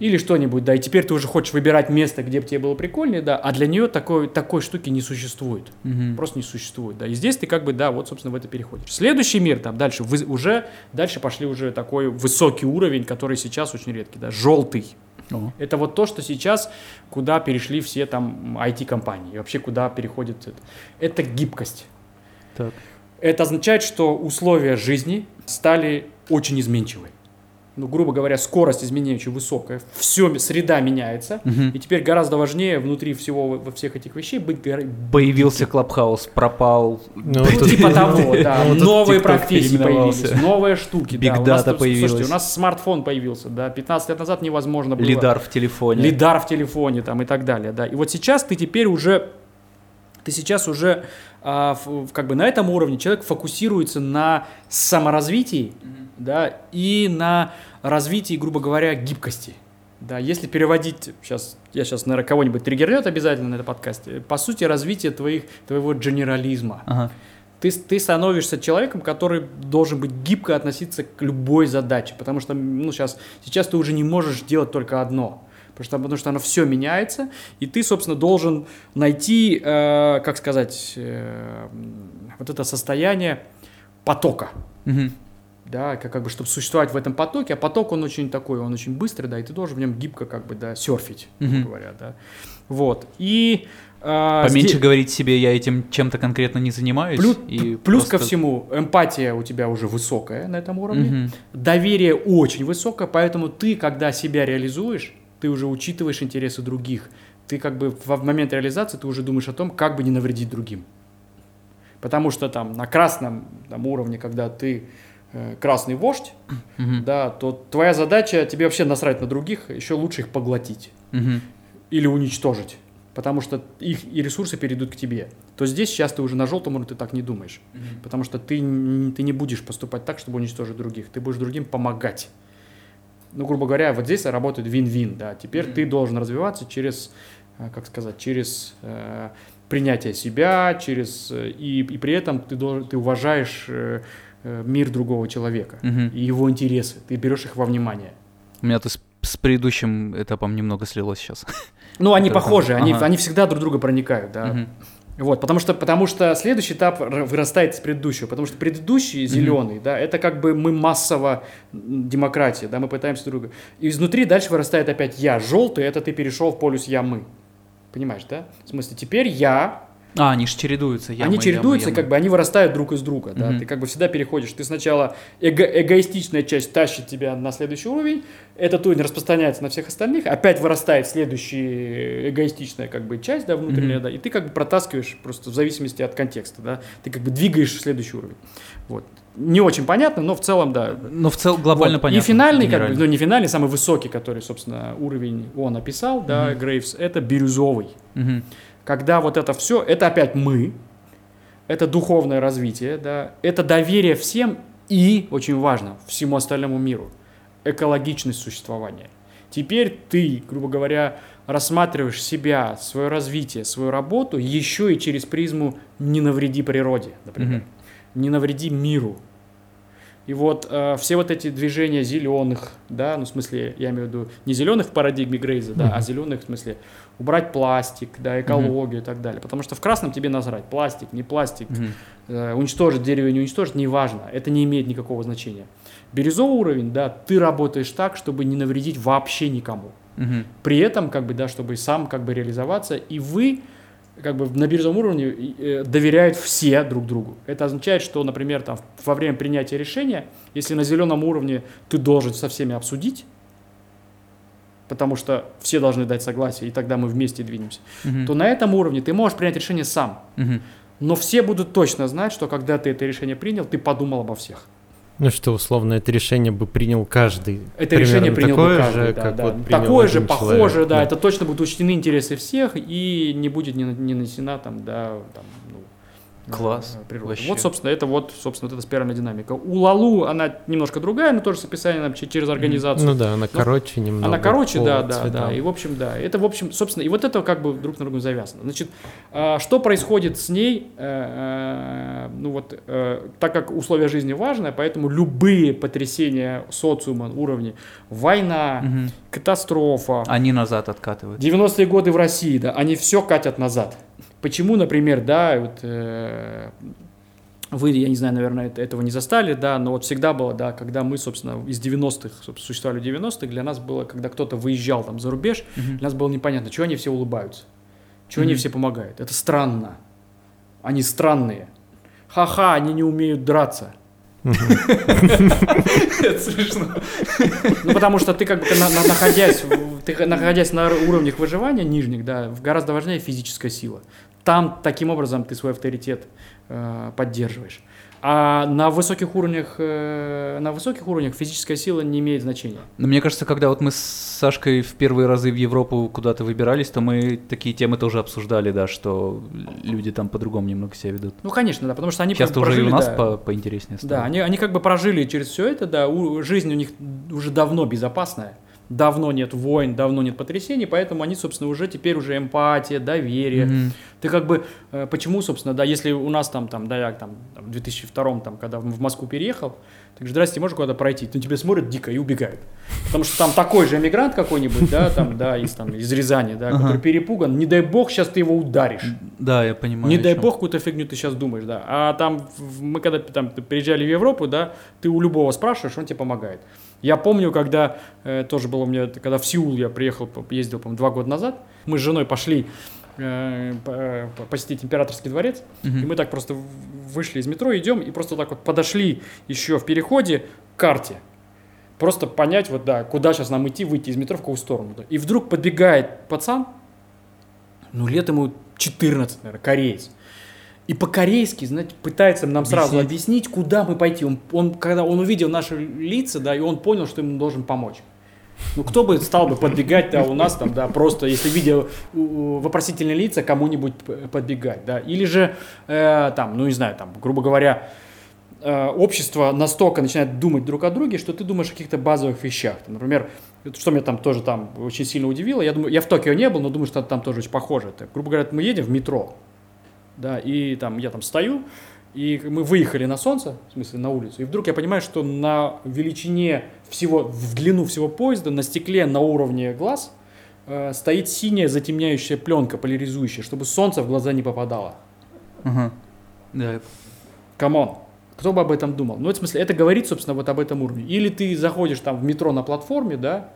или что-нибудь, да, и теперь ты уже хочешь выбирать место, где бы тебе было прикольнее, да, а для нее такой, такой штуки не существует. Мгм. Просто не существует, да. И здесь ты как бы, да, вот, собственно, в это переходишь. Следующий мир, там, дальше, вы, уже, дальше пошли уже такой высокий уровень, который сейчас очень редкий, да, желтый. О. Это вот то, что сейчас, куда перешли все там IT-компании, вообще куда переходит это. Это гибкость. Так. Это означает, что условия жизни стали очень изменчивы. Ну, грубо говоря, скорость изменения очень высокая, все, среда меняется, Мгм. и теперь гораздо важнее внутри всего во всех этих вещей быть гора- Появился Клабхаус, пропал. Ну, тут- Типа того, да. Ну, тут Новые профессии появились, новые штуки. Big да. У нас тут- Слушайте, появилась. у нас смартфон появился, да. 15 лет назад невозможно было. Лидар в телефоне. Лидар в телефоне там и так далее, да. И вот сейчас ты теперь уже, ты сейчас уже как бы на этом уровне человек фокусируется на саморазвитии, да, и на развитии, грубо говоря, гибкости. Да, если переводить, сейчас, я сейчас, наверное, кого-нибудь триггернет обязательно на этом подкасте, по сути, развитие твоих, твоего генерализма. Ага. Ты, ты становишься человеком, который должен быть гибко относиться к любой задаче, потому что ну, сейчас, сейчас ты уже не можешь делать только одно, потому что, потому что оно все меняется, и ты, собственно, должен найти, э, как сказать, э, вот это состояние потока, Мгм. да, как, как бы, чтобы существовать в этом потоке, а поток, он очень такой, он очень быстрый, да, и ты должен в нем гибко, как бы, да, серфить, Мгм. говоря, да, вот, и... э, Поменьше здесь- говорить себе, я этим чем-то конкретно не занимаюсь. Плюс, и плюс ко просто- всему, эмпатия у тебя уже высокая на этом уровне, Мгм. доверие очень высокое, поэтому ты, когда себя реализуешь, ты уже учитываешь интересы других. Ты как бы в момент реализации ты уже думаешь о том, как бы не навредить другим. Потому что там на красном там, уровне, когда ты э, красный вождь, Мгм. да, то твоя задача тебе вообще насрать на других, еще лучше их поглотить Мгм. или уничтожить, потому что их и ресурсы перейдут к тебе. То здесь сейчас ты уже на желтом уровне ты так не думаешь, потому что ты, ты не будешь поступать так, чтобы уничтожить других, ты будешь другим помогать. Ну, грубо говоря, вот здесь работает вин-вин, да. Теперь ты должен развиваться через, э, как сказать, через э, принятие себя, через э, и, и при этом ты должен, ты уважаешь э, э, мир другого человека Мгм. и его интересы, ты берешь их во внимание. У меня то с, с предыдущим этапом немного слилось сейчас. Ну, они похожи, они, ага. они всегда друг друга проникают, да. Мгм. Вот, потому что, потому что следующий этап вырастает из предыдущего, потому что предыдущий зеленый, да, это как бы мы массово демократия, да, мы пытаемся друг друга. И изнутри дальше вырастает опять я, желтый, это ты перешел в полюс я мы, понимаешь, да? В смысле, теперь я, А, они же чередуются. я они чередуются, я мы, я как бы они вырастают друг из друга, да. Мгм. Ты как бы всегда переходишь, ты сначала эго- эгоистичная часть тащит тебя на следующий уровень, этот уровень распространяется на всех остальных, опять вырастает следующая эгоистичная как бы часть, да, внутренняя, Мгм. да, и ты как бы протаскиваешь просто в зависимости от контекста, да, ты как бы двигаешь следующий уровень. Вот. Не очень понятно, но в целом, да. Но в целом глобально Вот. понятно. И финальный, как бы, ну не финальный, самый высокий, который, собственно, уровень он описал, да, Мгм. Грейвс, это бирюзовый. Мгм. Когда вот это все, это опять мы, это духовное развитие, да, это доверие всем и, очень важно, всему остальному миру, экологичность существования. Теперь ты, грубо говоря, рассматриваешь себя, свое развитие, свою работу еще и через призму «не навреди природе», например, «не навреди миру». И вот э, все вот эти движения зеленых, да, ну в смысле, я имею в виду не зеленых в парадигме Грейза, да, а зеленых в смысле убрать пластик, да, экологию и так далее. Потому что в красном тебе насрать, пластик, не пластик, Мгм. э, уничтожить дерево, не уничтожить, неважно, это не имеет никакого значения. Бирюзовый уровень, да, ты работаешь так, чтобы не навредить вообще никому. Мгм. При этом, как бы, да, чтобы сам как бы реализоваться, и вы как бы на бирюзовом уровне э, доверяют все друг другу. Это означает, что, например, там во время принятия решения, если на зеленом уровне ты должен со всеми обсудить, потому что все должны дать согласие, и тогда мы вместе двинемся, Мгм. то на этом уровне ты можешь принять решение сам. Мгм. Но все будут точно знать, что когда ты это решение принял, ты подумал обо всех. Ну что, условно, это решение бы принял каждый. Это Примерно решение принял бы такое каждый, же, да, как да. вот принял Такое же, похоже, человек, да, это точно будут учтены интересы всех, и не будет не, на- не нанесена там, да, там, ну, Класс, природа. вообще. Вот, собственно, это вот, собственно, вот эта спиральная динамика. У Лалу она немножко другая, но тоже с описанием че- через организацию. Ну да, она короче немного. Она короче, да, да, цветам. да. И, в общем, да. Это, в общем, собственно, и вот это как бы друг на друга завязано. Значит, а, что происходит с ней? Э, э, Ну вот, э, так как условия жизни важны, поэтому любые потрясения социума уровня, война, Мгм. катастрофа, Они назад откатывают. 90-е годы в России, да, они все катят назад. Почему, например, да, вот, э, Вы, я не знаю, наверное, это, этого не застали, да, но вот всегда было, да, когда мы, собственно, из 90-х, собственно, существовали в 90-х, для нас было, когда кто-то выезжал там за рубеж, Мгм. для нас было непонятно, чего они все улыбаются, чего они Мгм. все помогают. Это странно. Они странные. Ха-ха, они не умеют драться. Это смешно. Ну, потому что ты как бы, находясь, ты находясь на уровнях выживания нижних, да, гораздо важнее физическая сила. Там таким образом ты свой авторитет э, поддерживаешь. А на высоких уровнях, э, на высоких уровнях физическая сила не имеет значения. Но мне кажется, когда вот мы с Сашкой в первые разы в Европу куда-то выбирались, то мы такие темы тоже обсуждали, да, что люди там по-другому немного себя ведут. Ну, конечно, да, потому что они Сейчас бы уже и у прожили, нас да, по- поинтереснее стало. Да, они, они как бы прожили через все это, да, у- жизнь у них уже давно безопасная, давно нет войн, давно нет потрясений, поэтому они, собственно, уже теперь уже эмпатия, доверие. Мгм. Ты как бы, э, почему, собственно, да, если у нас там, там, да, я там, там, в 2002 там, когда в Москву переехал, ты говоришь, здрасте, можешь куда-то пройти? Ну, тебе смотрят дико и убегают. Потому что там такой же эмигрант какой-нибудь, да, там, да, из, там, из Рязани, да, Ага. который перепуган, не дай бог, сейчас ты его ударишь. Да, я понимаю. Не дай бог, какую-то фигню ты сейчас думаешь, да. А там, мы когда там приезжали в Европу, да, ты у любого спрашиваешь, он тебе помогает. Я помню, когда э, тоже было у меня, когда в Сеул я приехал, ездил, по-моему, два года назад, мы с женой пошли э, по- по- посетить императорский дворец, Мгм. и мы так просто вышли из метро, идем, и просто так вот подошли еще в переходе к карте. Просто понять, вот да, куда сейчас нам идти, выйти из метро, в какую сторону. И вдруг подбегает пацан, ну, лет ему 14, наверное, кореец. И по-корейски, знаете, пытается нам сразу Объяснить. объяснить, куда мы пойти. Он, он, когда он увидел наши лица, да, и он понял, что ему должен помочь. Ну, кто бы стал бы подбегать, да, у нас там, да, просто, если видел вопросительные лица, кому-нибудь подбегать, да. Или же, э, там, ну, не знаю, там, грубо говоря, э, общество настолько начинает думать друг о друге, что ты думаешь о каких-то базовых вещах. Там, например, что меня там тоже там очень сильно удивило, я думаю, я в Токио не был, но думаю, что там тоже очень похоже. Это, грубо говоря, мы едем в метро, да, и там я там стою, и мы выехали на солнце, в смысле на улицу, и вдруг я понимаю, что на величине всего, в длину всего поезда, на стекле на уровне глаз э, стоит синяя затемняющая пленка, поляризующая, чтобы солнце в глаза не попадало. Ага. Да, Come on. Кто бы об этом думал? Ну, это в смысле, это говорит, собственно, вот об этом уровне. Или ты заходишь там в метро на платформе, да,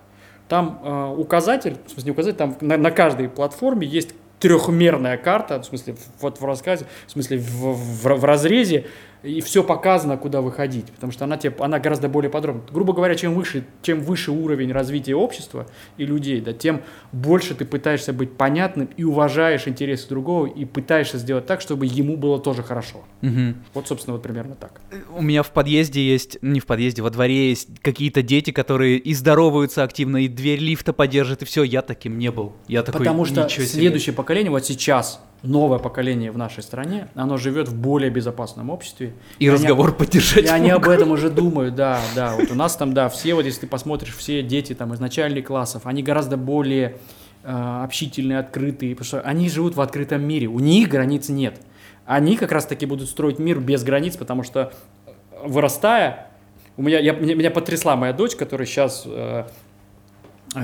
там э, указатель, в смысле, не указатель, там на, на каждой платформе есть трехмерная карта, в смысле, вот в рассказе, в смысле, в, в- в разрезе, и все показано, куда выходить, потому что она, тебе, она гораздо более подробна. Грубо говоря, чем выше, чем выше уровень развития общества и людей, да, тем больше ты пытаешься быть понятным и уважаешь интересы другого, и пытаешься сделать так, чтобы ему было тоже хорошо. Мгм. Вот, собственно, вот примерно так. У меня в подъезде есть, не в подъезде, во дворе есть какие-то дети, которые и здороваются активно, и дверь лифта поддержат, и все. Я таким не был. Я такой, Потому что следующее поколение, вот сейчас, новое поколение в нашей стране, оно живет в более безопасном обществе. И они- разговор поддержать И они об этом уже думают, да, да. Вот у нас там, да, все, вот если ты посмотришь, все дети там из начальных классов, они гораздо более э, общительные, открытые, потому что они живут в открытом мире, у них границ нет. Они как раз таки будут строить мир без границ, потому что э, вырастая, у меня, я, меня, меня потрясла моя дочь, которая сейчас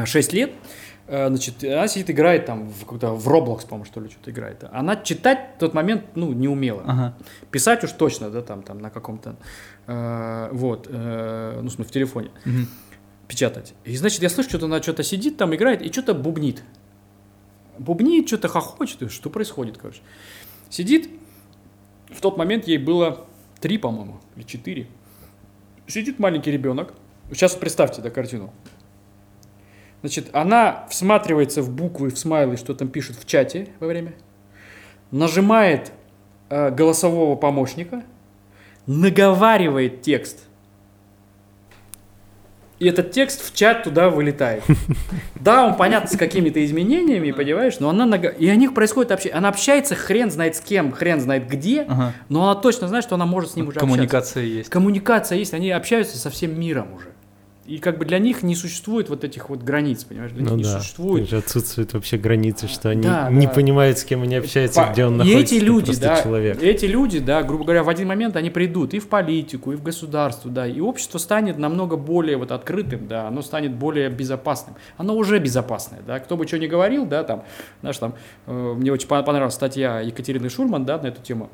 6 лет, Э, значит, она сидит, играет там в, какой-то- в Roblox, по-моему, что ли, что-то играет. Она читать в тот момент, ну, не умела. Ага. Писать уж точно, да, там, там на каком-то, э, вот, э, ну, в смысле, в телефоне Мгм. печатать. И, значит, я слышу, что-то она что-то сидит там, играет и что-то бубнит. Бубнит, что-то хохочет, что происходит, короче. Сидит, в тот момент ей было три, по-моему, или четыре. Сидит маленький ребенок. Сейчас представьте эту картину. Значит, она всматривается в буквы, в смайлы, что там пишут в чате во время, нажимает э, голосового помощника, наговаривает текст. И этот текст в чат туда вылетает. Да, он понятно с какими-то изменениями, понимаешь, но она нага- и у них происходит общение. Она общается хрен знает с кем, хрен знает где, Ага. но она точно знает, что она может с ним уже общаться. Коммуникация есть. Коммуникация есть, они общаются со всем миром уже. И как бы для них не существует вот этих вот границ, понимаешь? Для них Ну не да, существует. там же отсутствует вообще границы, что они Да, не да. понимают, с кем они общаются, По- где он и находится. эти это люди, да, человек. эти люди, да, грубо говоря, в один момент они придут и в политику, и в государство, да, и общество станет намного более вот открытым, да, оно станет более безопасным. Оно уже безопасное, да, кто бы что ни говорил, да, там, знаешь, там, э, мне очень пон- понравилась статья Екатерины Шурман, да, на эту тему.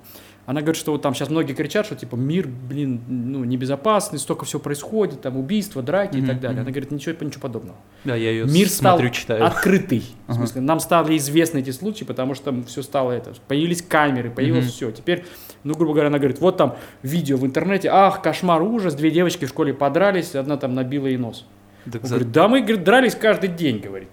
Она говорит, что вот там сейчас многие кричат, что типа мир, блин, ну, небезопасный, столько всего происходит, там убийства, драки и Мгм, так далее. мгм. Она говорит, ничего, ничего подобного. Да, я ее Мир стал смотрю, читаю. открытый. В Ага. смысле, нам стали известны эти случаи, потому что все стало это. Появились камеры, появилось Мгм. все. Теперь, ну, грубо говоря, она говорит, вот там видео в интернете, ах, кошмар, ужас, две девочки в школе подрались, одна там набила ей нос. Так Он за- говорит, да мы говорит, дрались каждый день, говорит.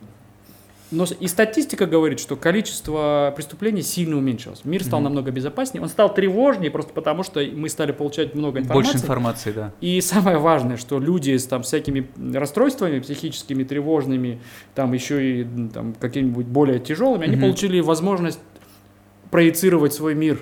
Но и статистика говорит, что количество преступлений сильно уменьшилось. Мир стал Мгм. намного безопаснее. Он стал тревожнее просто потому, что мы стали получать много информации. Больше информации, да. И самое важное, что люди с там всякими расстройствами психическими, тревожными, там еще и там какими-нибудь более тяжелыми, они Мгм. получили возможность проецировать свой мир.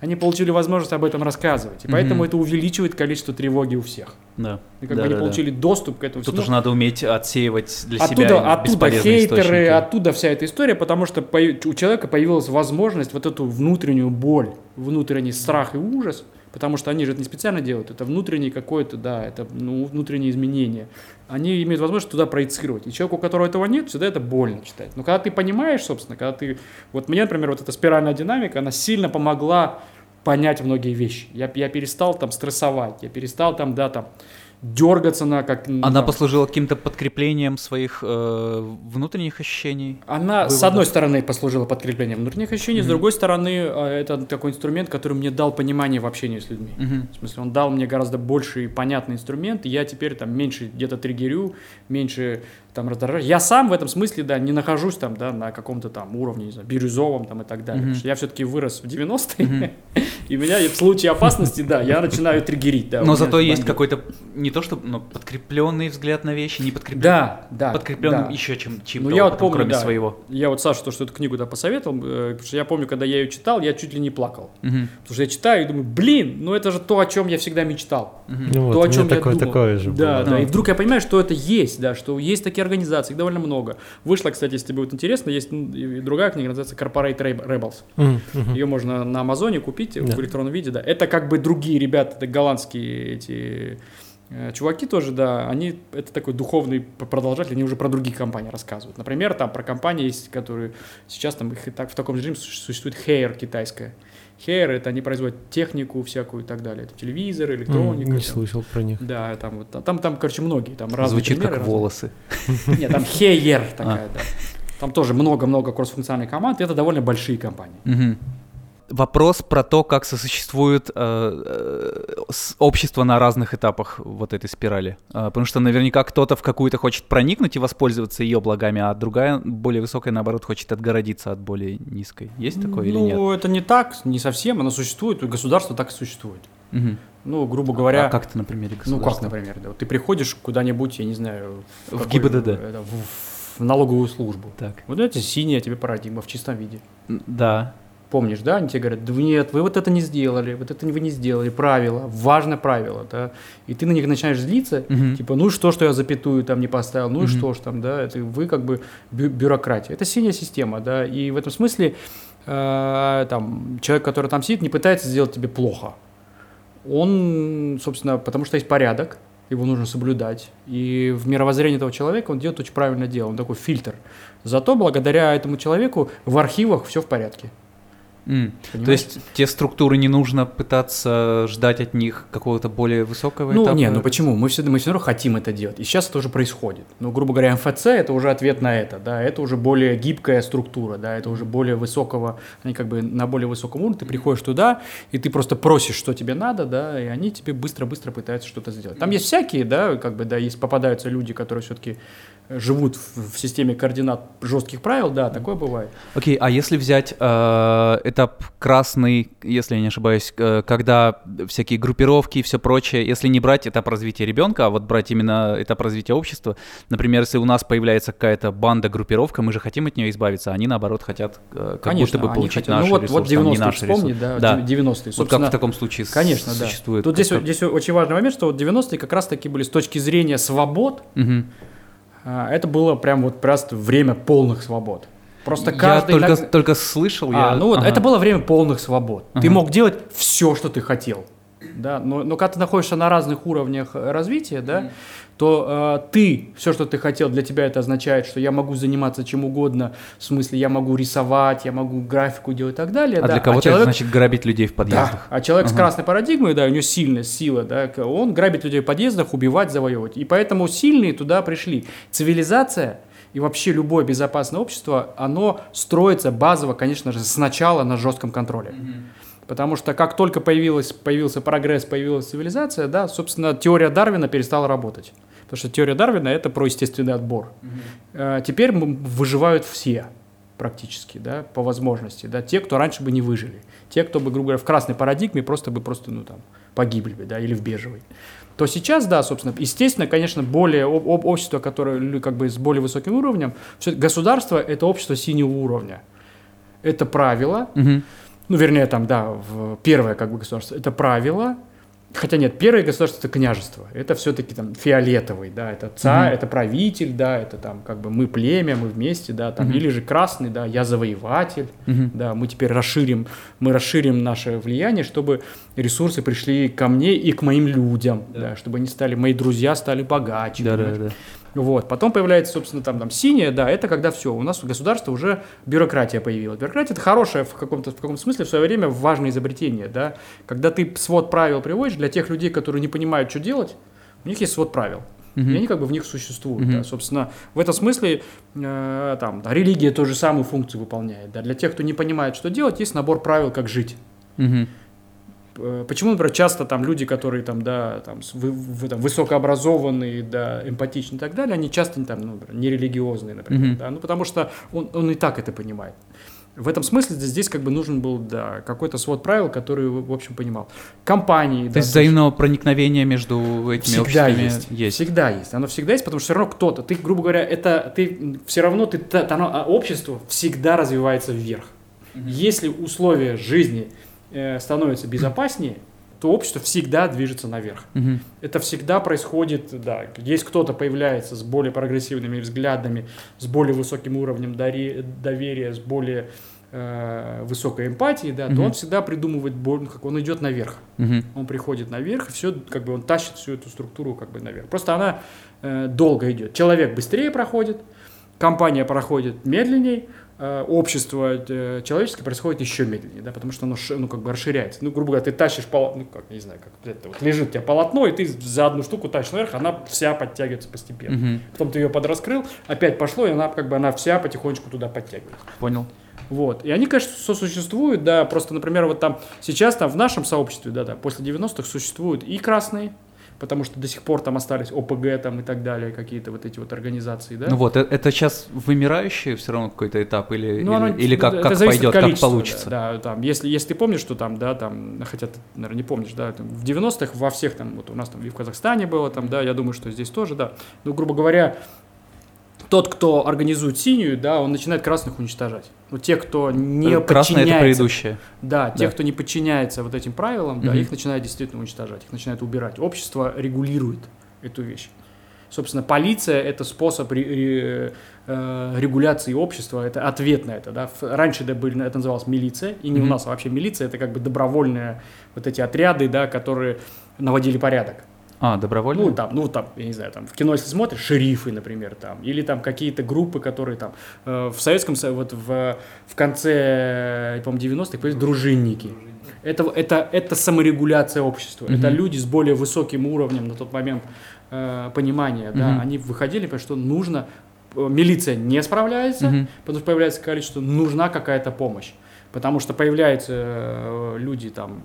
Они получили возможность об этом рассказывать. И Мгм. поэтому это увеличивает количество тревоги у всех. Да. И как Да, бы они да, да. получили доступ к этому Тут всему. уже надо уметь отсеивать для Оттуда, себя оттуда хейтеры, источники. оттуда вся эта история, потому что у человека появилась возможность вот эту внутреннюю боль, внутренний страх и ужас, потому что они же это не специально делают, это внутреннее какое-то, да, это ну, внутреннее изменение. Они имеют возможность туда проецировать. И человеку, у которого этого нет, всегда это больно читать. Но когда ты понимаешь, собственно, когда ты... Вот мне, например, вот эта спиральная динамика, она сильно помогла понять многие вещи. Я, я перестал там стрессовать, я перестал там, да, там, дергаться на как... ну, Она там, послужила каким-то подкреплением своих э, внутртренних ощущений. Она, с вывода. одной стороны, послужила подкреплением внутренних ощущений, с Мгм. другой стороны, э, это такой инструмент, который мне дал понимание в общении с людьми. Мгм. В смысле, он дал мне гораздо больше понятный инструмент, и я теперь там меньше где-то триггерю, меньше там раздражаюсь. Я сам в этом смысле, да, не нахожусь там, да, на каком-то там уровне, не знаю, бирюзовом там и так далее. Что я все-таки вырос в 90-е, Мгм. и меня в случае опасности, да, я начинаю триггерить. Да, Но зато есть какой-то не то что но подкрепленный взгляд на вещи, не подкрепленный, Да, да. подкрепленным да. еще чем чем-то Ну, я вот помню, кроме да. своего. Я вот Саша то, что эту книгу да, посоветовал, э, потому что я помню, когда я ее читал, я чуть ли не плакал. Мгм. Потому что я читаю и думаю, блин, ну это же то, о чем я всегда мечтал. Мгм. Ну вот, то, у о чем я такое, думал. такое же Да, было. да. И вдруг я понимаю, что это есть, да, что есть такие организации, их довольно много. Вышла, кстати, если тебе будет интересно, есть другая книга, называется Corporate Reb- Rebels. Мгм. Ее можно на Амазоне купить Да. в электронном виде, да. Это как бы другие ребята, это голландские эти э, чуваки тоже, да, они, это такой духовный продолжатель, они уже про другие компании рассказывают. Например, там про компании есть, которые сейчас там их и так в таком режиме су- существует Hair китайская. Hair это они производят технику всякую и так далее. Это телевизоры, М, электроника. Не там. слышал про них. Да, там вот, там, там, короче, многие, там разные Звучит примеры, как разные. волосы. Нет, там Hair А. такая, да. Там тоже много-много кроссфункциональных команд, и это довольно большие компании. Вопрос про то, как сосуществует э, э, общество на разных этапах вот этой спирали. А, потому что наверняка кто-то в какую-то хочет проникнуть и воспользоваться ее благами, а другая, более высокая, наоборот, хочет отгородиться от более низкой. Есть такое или нет? Ну, это не так, не совсем, оно существует, государство так и существует. Мгм. Ну, грубо говоря, А как это на примере ну как, государства? например, да, вот ты приходишь куда-нибудь, я не знаю, В какой- ГИБДД. это, в, в налоговую службу. Так. Вот это синяя тебе парадигма в чистом виде. Да. Помнишь, да, они тебе говорят, да нет, вы вот это не сделали, вот это вы не сделали, правило, важное правило, да, и ты на них начинаешь злиться, Мгм. типа, ну и что, что я запятую там не поставил, ну и Мгм. что ж там, да, это вы как бы бю- бюрократия. Это синяя система, да, и в этом смысле э, там человек, который там сидит, не пытается сделать тебе плохо. Он, собственно, потому что есть порядок, его нужно соблюдать. И в мировоззрении этого человека он делает очень правильное дело, он такой фильтр. Зато благодаря этому человеку в архивах все в порядке. М. То есть те структуры не нужно пытаться ждать от них какого-то более высокого Ну, этапа? не, ну почему? Мы все, мы все равно хотим это делать. И сейчас это уже происходит. Ну, грубо говоря, МФЦ это уже ответ на это, да, это уже более гибкая структура, да, это уже более высокого, они как бы на более высоком уровне, ты приходишь туда, и ты просто просишь, что тебе надо, да, и они тебе быстро-быстро пытаются что-то сделать. Там есть всякие, да, как бы, да, есть попадаются люди, которые все-таки живут в, в системе координат жестких правил, да, такое бывает. Окей, а если взять э, этап красный, если я не ошибаюсь, э, когда всякие группировки и все прочее, если не брать этап развития ребенка, а вот брать именно этап развития общества, например, если у нас появляется какая-то банда, группировка, мы же хотим от нее избавиться, а они наоборот хотят э, как Конечно, будто бы получить хотят- наш ну, вот, ресурс, вот там, не 90-е наш вспомни, ресурс. да, да. 90-е. Вот как в таком случае Конечно, да. существует. Тут здесь, здесь очень важный момент, что вот 90-е как раз таки были с точки зрения свобод, Мгм. А, это было прям вот просто время полных свобод. Просто Я каждый... только, иногда- только слышал. А, я... ну вот, ага. это было время полных свобод. Ты Ага. мог делать все, что ты хотел. Да, но, но когда ты находишься на разных уровнях развития, да, то э, ты, все, что ты хотел, для тебя это означает, что я могу заниматься чем угодно, в смысле, я могу рисовать, я могу графику делать и так далее. А да. для кого-то человек, это значит грабить людей в подъездах. Да, а человек с красной парадигмой, да, у него сильная сила, да, он грабит людей в подъездах, убивать, завоевывать. И поэтому сильные туда пришли. Цивилизация и вообще любое безопасное общество, оно строится базово, конечно же, сначала на жестком контроле. Потому что как только появилась, появился прогресс, появилась цивилизация, да, собственно, теория Дарвина перестала работать. Потому что теория Дарвина это про естественный отбор. Э, Теперь выживают все практически, да, по возможности, да, те, кто раньше бы не выжили, те, кто бы, грубо говоря, в красной парадигме просто бы просто, ну, там, погибли бы, да, или в бежевой. То сейчас, да, собственно, естественно, конечно, более об- об- общество, которое как бы с более высоким уровнем, всё- государство это общество синего уровня. Это правило, Мгм. Ну, вернее, там, да, в первое как бы государство, это правило, хотя нет, первое государство это княжество, это все-таки там фиолетовый, да, это царь, Мгм. это правитель, да, это там как бы мы племя, мы вместе, да, там, Мгм. или же красный, да, я завоеватель, Мгм. да, мы теперь расширим, мы расширим наше влияние, чтобы ресурсы пришли ко мне и к моим людям, да, чтобы они стали, мои друзья стали богаче, Да, да, да. Вот. Потом появляется, собственно, там, там синее, да, это когда все, у нас у государства уже бюрократия появилась. Бюрократия это хорошее в каком-то в каком-то смысле в свое время важное изобретение, да. Когда ты свод правил приводишь для тех людей, которые не понимают, что делать, у них есть свод правил. Мгм. И они как бы в них существуют. Мгм. Да. Собственно, в этом смысле э, там, да, религия ту же самую функцию выполняет. Да. Для тех, кто не понимает, что делать, есть набор правил, как жить. Мгм. Э, Почему, например, часто там люди, которые там, да, там, вы- вы- там, высокообразованные, да, эмпатичные и так далее, они часто там, ну, нерелигиозные, например, Мгм. да, ну, потому что он, он и так это понимает. В этом смысле здесь, как бы нужен был, да, какой-то свод правил, который, в общем, понимал. Компании, То да, есть взаимного проникновения между этими всегда обществами есть. Всегда есть. Оно всегда есть, потому что все равно кто-то, ты, грубо говоря, это ты все равно ты, оно- а общество всегда развивается вверх. Если условия жизни э, становятся безопаснее, то общество всегда движется наверх. Мгм. Это всегда происходит, да, есть кто-то появляется с более прогрессивными взглядами, с более высоким уровнем доверия, с более э, высокой эмпатией, да, то Мгм. он всегда придумывает, ну, как он идет наверх Мгм. он приходит наверх, и все, как бы он тащит всю эту структуру как бы наверх. Просто она э, долго идет. Человек быстрее проходит, компания проходит медленней, общество э, человеческое происходит еще медленнее, да, потому что оно ну, как бы расширяется. Ну, грубо говоря, ты тащишь полотно, ну, как, не знаю, как это вот лежит у тебя полотно, и ты за одну штуку тащишь наверх, она вся подтягивается постепенно. Мгм. Потом ты ее подраскрыл, опять пошло, и она как бы она вся потихонечку туда подтягивается. Понял. Вот. И они, конечно, сосуществуют, да, просто, например, вот там сейчас там в нашем сообществе, да, да, после 90-х существуют и красные, потому что до сих пор там остались ОПГ там и так далее, какие-то вот эти вот организации, да. Ну вот, э- это сейчас вымирающий все равно какой-то этап или, Ну, или, оно, или как, это как от пойдет, как получится? Да, да, там, если, если ты помнишь, что там, да, там, хотя ты, наверное, не помнишь, да, там, в 90-х во всех там, вот у нас там и в Казахстане было, там, да, я думаю, что здесь тоже, да. Ну, грубо говоря, тот, кто организует синюю, да, он начинает красных уничтожать. Но те, кто не Э, Красное это подчиняется предыдущее. Да, те, Да. кто не подчиняется вот этим правилам, да, Мгм. их начинают действительно уничтожать, их начинают убирать. Общество регулирует эту вещь. Собственно, полиция это способ э, регуляции общества, это ответ на это. Да. Раньше это, были, это называлось милиция, и не у Мгм. нас а вообще милиция, это как бы добровольные вот эти отряды, да, которые наводили порядок. А, добровольно? Ну, там, ну, там, я не знаю, там, в кино, если смотришь, шерифы, например, там, или там какие-то группы, которые там, э, в Советском Союзе, вот в, в конце, помню, 90-х появились дружинники. Это, это, это саморегуляция общества. Мгм. Это люди с более высоким уровнем на тот момент э, понимания, да, Мгм. они выходили, потому что нужно, э, милиция не справляется, Мгм. потому что появляется количество, нужна какая-то помощь. Потому что появляются э, люди там,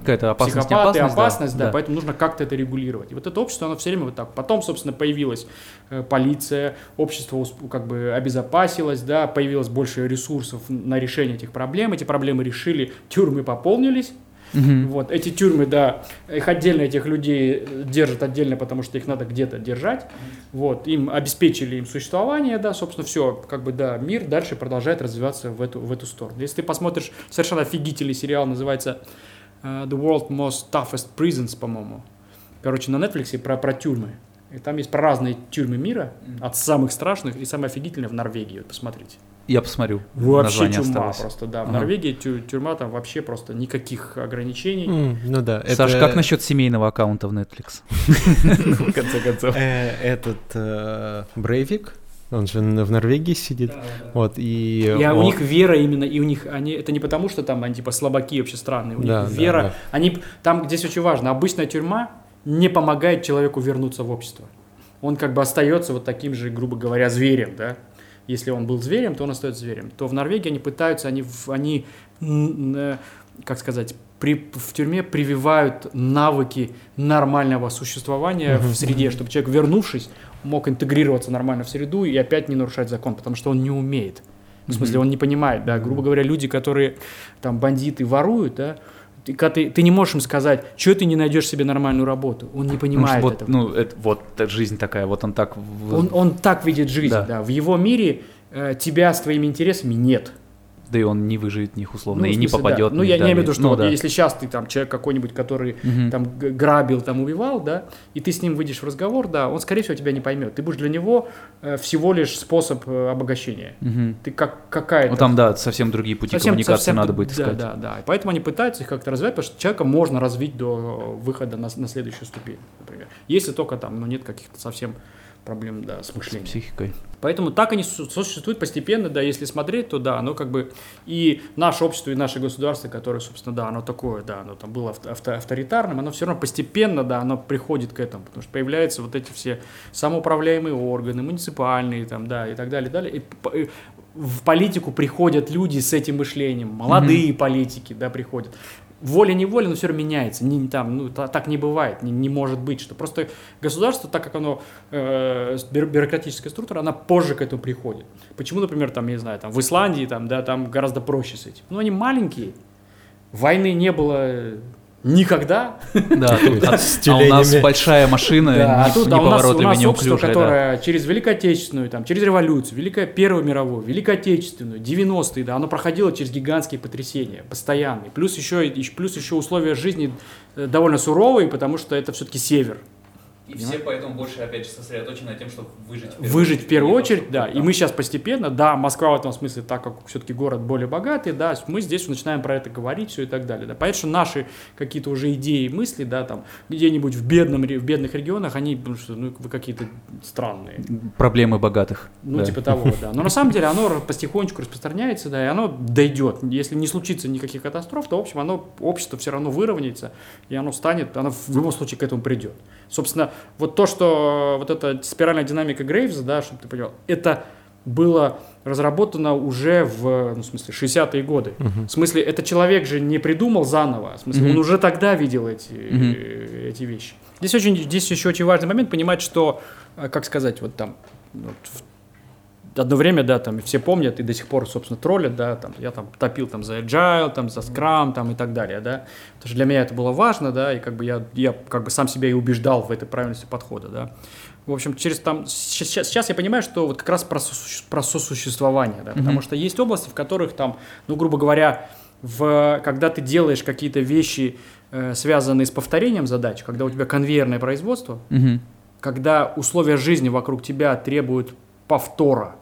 Какая-то опасность, психопаты, неопасность, да. опасность, да, Да. поэтому нужно как-то это регулировать. И вот это общество, оно все время вот так. Потом, собственно, появилась э, полиция, общество как бы обезопасилось, да, появилось больше ресурсов на решение этих проблем, эти проблемы решили, тюрьмы пополнились, Мгм. вот, эти тюрьмы, да, их отдельно, этих людей держат отдельно, потому что их надо где-то держать. Вот, им обеспечили им существование, да, собственно, все, как бы, да, мир дальше продолжает развиваться в эту, в эту сторону. Если ты посмотришь совершенно офигительный сериал, называется э, The World Most Toughest Prisons, по-моему. Короче, на Netflix про, про тюрьмы. И там есть про разные тюрьмы мира, от самых страшных и самое офигительное в Норвегии, вот посмотрите. Я посмотрю. Вообще чума осталось. просто, да. В Ага. Норвегии тю- тюрьма там вообще просто никаких ограничений. М, Ну да. Саш, это- как насчет семейного аккаунта в Netflix? В конце концов. э, Этот э, Брейвик, он же в Норвегии сидит. Вот, и... И а у он- них вера именно, и у них они это не потому, что там они типа слабаки вообще странные, у них да, вера, да. они там здесь очень важно, обычная тюрьма не помогает человеку вернуться в общество. Он как бы остается вот таким же, грубо говоря, зверем, да. Если он был зверем, то он остается зверем. То в Норвегии они пытаются, они, они э, как сказать, при, в тюрьме прививают навыки нормального существования в среде, чтобы человек, вернувшись, мог интегрироваться нормально в среду и опять не нарушать закон, потому что он не умеет. В смысле, он не понимает, да, грубо говоря, люди, которые там бандиты воруют, да, ты, когда ты, ты не можешь им сказать, что ты не найдешь себе нормальную работу. Он не понимает вот, этого. ну, это, вот жизнь такая, вот он так... Он, он так видит жизнь, Да. да. В его мире э, тебя с твоими интересами нет. Да и он не выживет в них условно, Ну, и не смысле, да. попадет. Ну, в я них не имею в далее. виду, что Ну, вот да. если сейчас ты там человек какой-нибудь, который Мгм. там грабил, там убивал, да, и ты с ним выйдешь в разговор, да, он, скорее всего, тебя не поймет. Ты будешь для него э, всего лишь способ э, обогащения. Мгм. Ты как какая-то... Ну там, да, совсем другие пути Совсем- коммуникации совсем надо будет искать. Да, да, да. И поэтому они пытаются их как-то развивать, потому что человека можно развить до выхода на, с- на следующую ступень, например. Если только там, ну, нет каких-то совсем проблем, да, с С мышлением. психикой. Поэтому так они су- существуют постепенно, да, если смотреть, то да, оно как бы и наше общество, и наше государство, которое, собственно, да, оно такое, да, оно там было авто- авто- авторитарным, оно все равно постепенно, да, оно приходит к этому, потому что появляются вот эти все самоуправляемые органы, муниципальные, там, да, и так далее, далее. И и в политику приходят люди с этим мышлением, молодые политики, да, приходят. Волей-неволей, но все равно меняется. Не, там, ну, та- так не бывает, не, не может быть, что просто государство, так как оно э, бюрократическая структура, она позже к этому приходит. Почему, например, там, я не знаю, там в Исландии, там, да, там гораздо проще с этим. Ну, они маленькие, войны не было никогда. Да, тут- а, а у нас большая машина, Да, а не- тут а у нас, у неповоротливая, неуклюжая. да. которое через Великую Отечественную, там, через революцию, Великая Первую мировую, Великую Отечественную, 90-е, да, оно проходило через гигантские потрясения, постоянные. Плюс еще, плюс еще условия жизни э, довольно суровые, потому что это все-таки север. И все поэтому больше, опять же, сосредоточены на тем, чтобы выжить. в Выжить в первую очередь, чтобы да. там- И мы сейчас постепенно, да, Москва в этом смысле, так как все-таки город более богатый, да, мы здесь начинаем про это говорить, все и так далее. Да. Понятно, что наши какие-то уже идеи и мысли, да, там, где-нибудь в, бедном, в бедных регионах, они, ну, что, ну, вы какие-то странные. Проблемы богатых. Ну, да. типа того, да. Но на самом деле оно потихонечку распространяется, да, и оно дойдет. Если не случится никаких катастроф, то, в общем, оно, общество все равно выровняется, и оно станет, оно в любом случае к этому придет. Собственно, вот то, что вот эта спиральная динамика Грейвза, да, чтобы ты понимал, это было разработано уже в, ну, в смысле, 60-е годы. В смысле, это человек же не придумал заново, в смысле, он Мгм. уже тогда видел эти, э, эти вещи. Здесь, очень, здесь еще очень важный момент понимать, что, э, как сказать, вот там, вот одно время, да, там все помнят и до сих пор, собственно, троллят, да, там, я там топил там за Agile, там, за Scrum, там, и так далее, да, потому что для меня это было важно, да, и как бы я, я как бы сам себя и убеждал в этой правильности подхода, да. В общем, через там, сейчас, сейчас я понимаю, что вот как раз про, сосу- про сосуществование, да, потому Мгм. что есть области, в которых там, ну, грубо говоря, в, когда ты делаешь какие-то вещи, э, связанные с повторением задач, когда у тебя конвейерное производство, Мгм. когда условия жизни вокруг тебя требуют повтора,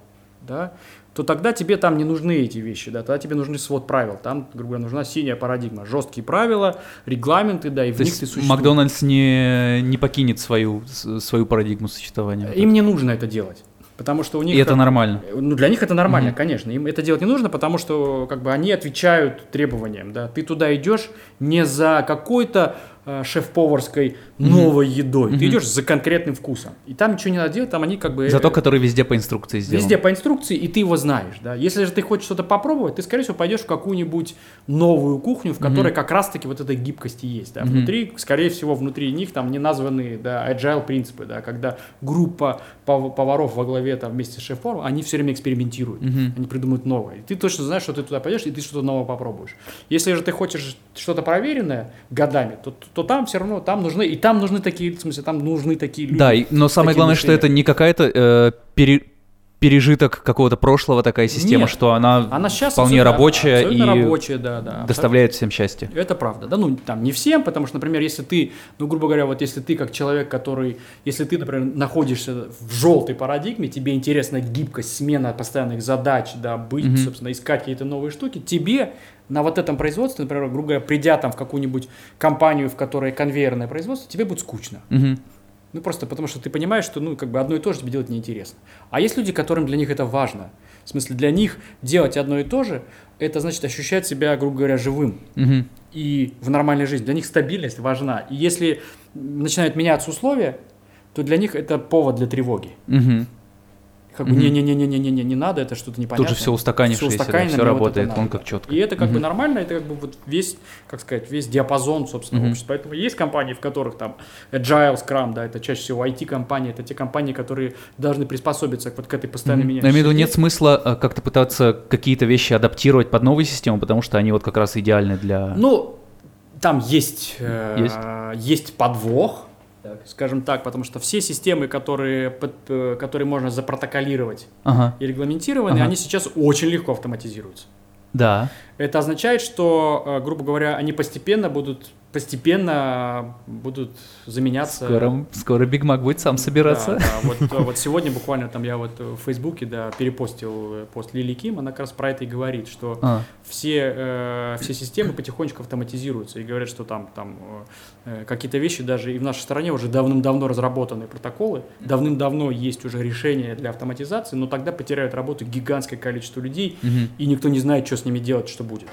да, то тогда тебе там не нужны эти вещи, да, тогда тебе нужны свод правил, там, грубо говоря, нужна синяя парадигма, жесткие правила, регламенты, да, и в То них ты существуешь. Макдональдс не, не покинет свою, свою парадигму существования. Им не нужно это делать, потому что у них... И это нормально. Ну, для них это нормально, Мгм. конечно. Им это делать не нужно, потому что как бы они отвечают требованиям, да. Ты туда идешь не за какой-то шеф-поварской новой едой, ты Мгм. идешь за конкретным вкусом. И там ничего не надо делать, там они как бы... Зато э, который везде по инструкции сделан. Везде по инструкции, и ты его знаешь, да. Если же ты хочешь что-то попробовать, ты, скорее всего, пойдешь в какую-нибудь новую кухню, в которой Мгм. как раз-таки вот этой гибкости есть, да. Внутри, скорее всего, внутри них там не названные, да, agile принципы, да, когда группа поваров во главе там вместе с шеф-поваром, они все время экспериментируют. Мгм. Они придумают новое. И ты точно знаешь, что ты туда пойдешь, и ты что-то новое попробуешь. Если же ты хочешь что-то проверенное годами, то, то там все равно, там нужны, и там нужны такие, в смысле, там нужны такие люди. Да, но самое главное, что мышления. это не какая-то э, пере- пережиток какого-то прошлого такая система, Нет. что она, Она сейчас вполне рабочая и рабочая, да, да. доставляет всем счастье. Это правда, да, ну там не всем, потому что, например, если ты, ну грубо говоря, вот если ты как человек, который, если ты, например, находишься в желтой парадигме, тебе интересна гибкость, смена постоянных задач, да, быть, Мгм. собственно, искать какие-то новые штуки, тебе на вот этом производстве, например, грубо говоря, придя там в какую-нибудь компанию, в которой конвейерное производство, тебе будет скучно. Мгм. Ну, просто потому что ты понимаешь, что, ну, как бы одно и то же тебе делать неинтересно. А есть люди, которым для них это важно. В смысле, для них делать одно и то же, это значит ощущать себя, грубо говоря, живым Мгм. и в нормальной жизни. Для них стабильность важна. И если начинают меняться условия, то для них это повод для тревоги. Мгм. Как бы не-не-не-не-не-не, не надо, это что-то непонятное. Тут же все устаканившееся, Всё устаканено, все мне вот работает, надо, он как да. четко. И это как бы нормально, это как бы вот весь, как сказать, весь диапазон, собственно, Мгм. общества. Поэтому есть компании, в которых там Agile, Scrum, да, это чаще всего IT-компании, это те компании, которые должны приспособиться вот к этой постоянно Мгм. Но меняющейся. я имею в виду, нет смысла э, как-то пытаться какие-то вещи адаптировать под новую систему, потому что они вот как раз идеальны для... Ну, там есть, э, Есть? есть подвох, скажем так, потому что все системы, которые, под- э, которые можно запротоколировать Ага, и регламентированы, Ага. они сейчас очень легко автоматизируются. да. Это означает, что, э, грубо говоря, они постепенно будут, постепенно будут заменяться. Скоро, скоро Биг Мак будет сам собираться. Да, да. Вот, вот сегодня буквально там я вот в Фейсбуке, да, перепостил э, пост Лили Ким, она как раз про это и говорит, что А, все, э, все системы потихонечку автоматизируются и говорят, что там, там э, какие-то вещи даже и в нашей стране уже давным-давно разработанные протоколы, давным-давно есть уже решения для автоматизации, но тогда потеряют работу гигантское количество людей, мгм. и никто не знает, что с ними делать, что будет.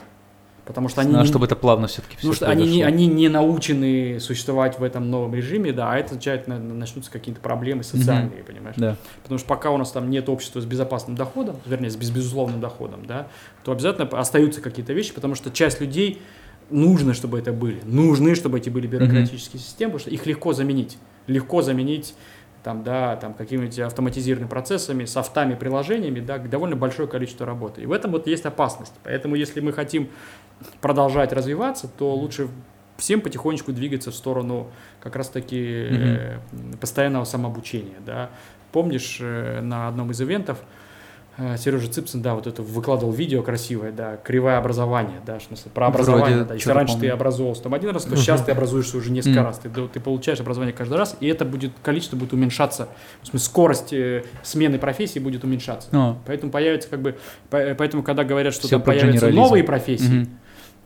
Потому что они, А не- чтобы это плавно все-таки все потому что они, не, они не научены существовать в этом новом режиме, да, а это означает, на- начнутся какие-то проблемы социальные, понимаешь? Да. Потому что пока у нас там нет общества с безопасным доходом, вернее, с без- безусловным доходом, да, то обязательно остаются какие-то вещи, потому что часть людей нужно, чтобы это были, нужны, чтобы эти были бюрократические системы, потому что их легко заменить, легко заменить там, да, там какими-нибудь автоматизированными процессами, софтами, приложениями, да, довольно большое количество работы. И в этом вот есть опасность. Поэтому, если мы хотим продолжать развиваться, то лучше всем потихонечку двигаться в сторону как раз-таки э, постоянного самообучения, да. Помнишь, э, на одном из ивентов э, Сережа Цыпсин, да, вот это выкладывал видео красивое, да, кривое образование, да, в смысле, про Вроде образование, да. Если раньше ты помню. образовывался там один раз, то сейчас ты образуешься уже несколько раз, ты, ты получаешь образование каждый раз, и это будет, количество будет уменьшаться, в смысле, скорость э, смены профессии будет уменьшаться. А, Поэтому появится как бы, по- поэтому когда говорят, что там появятся новые профессии,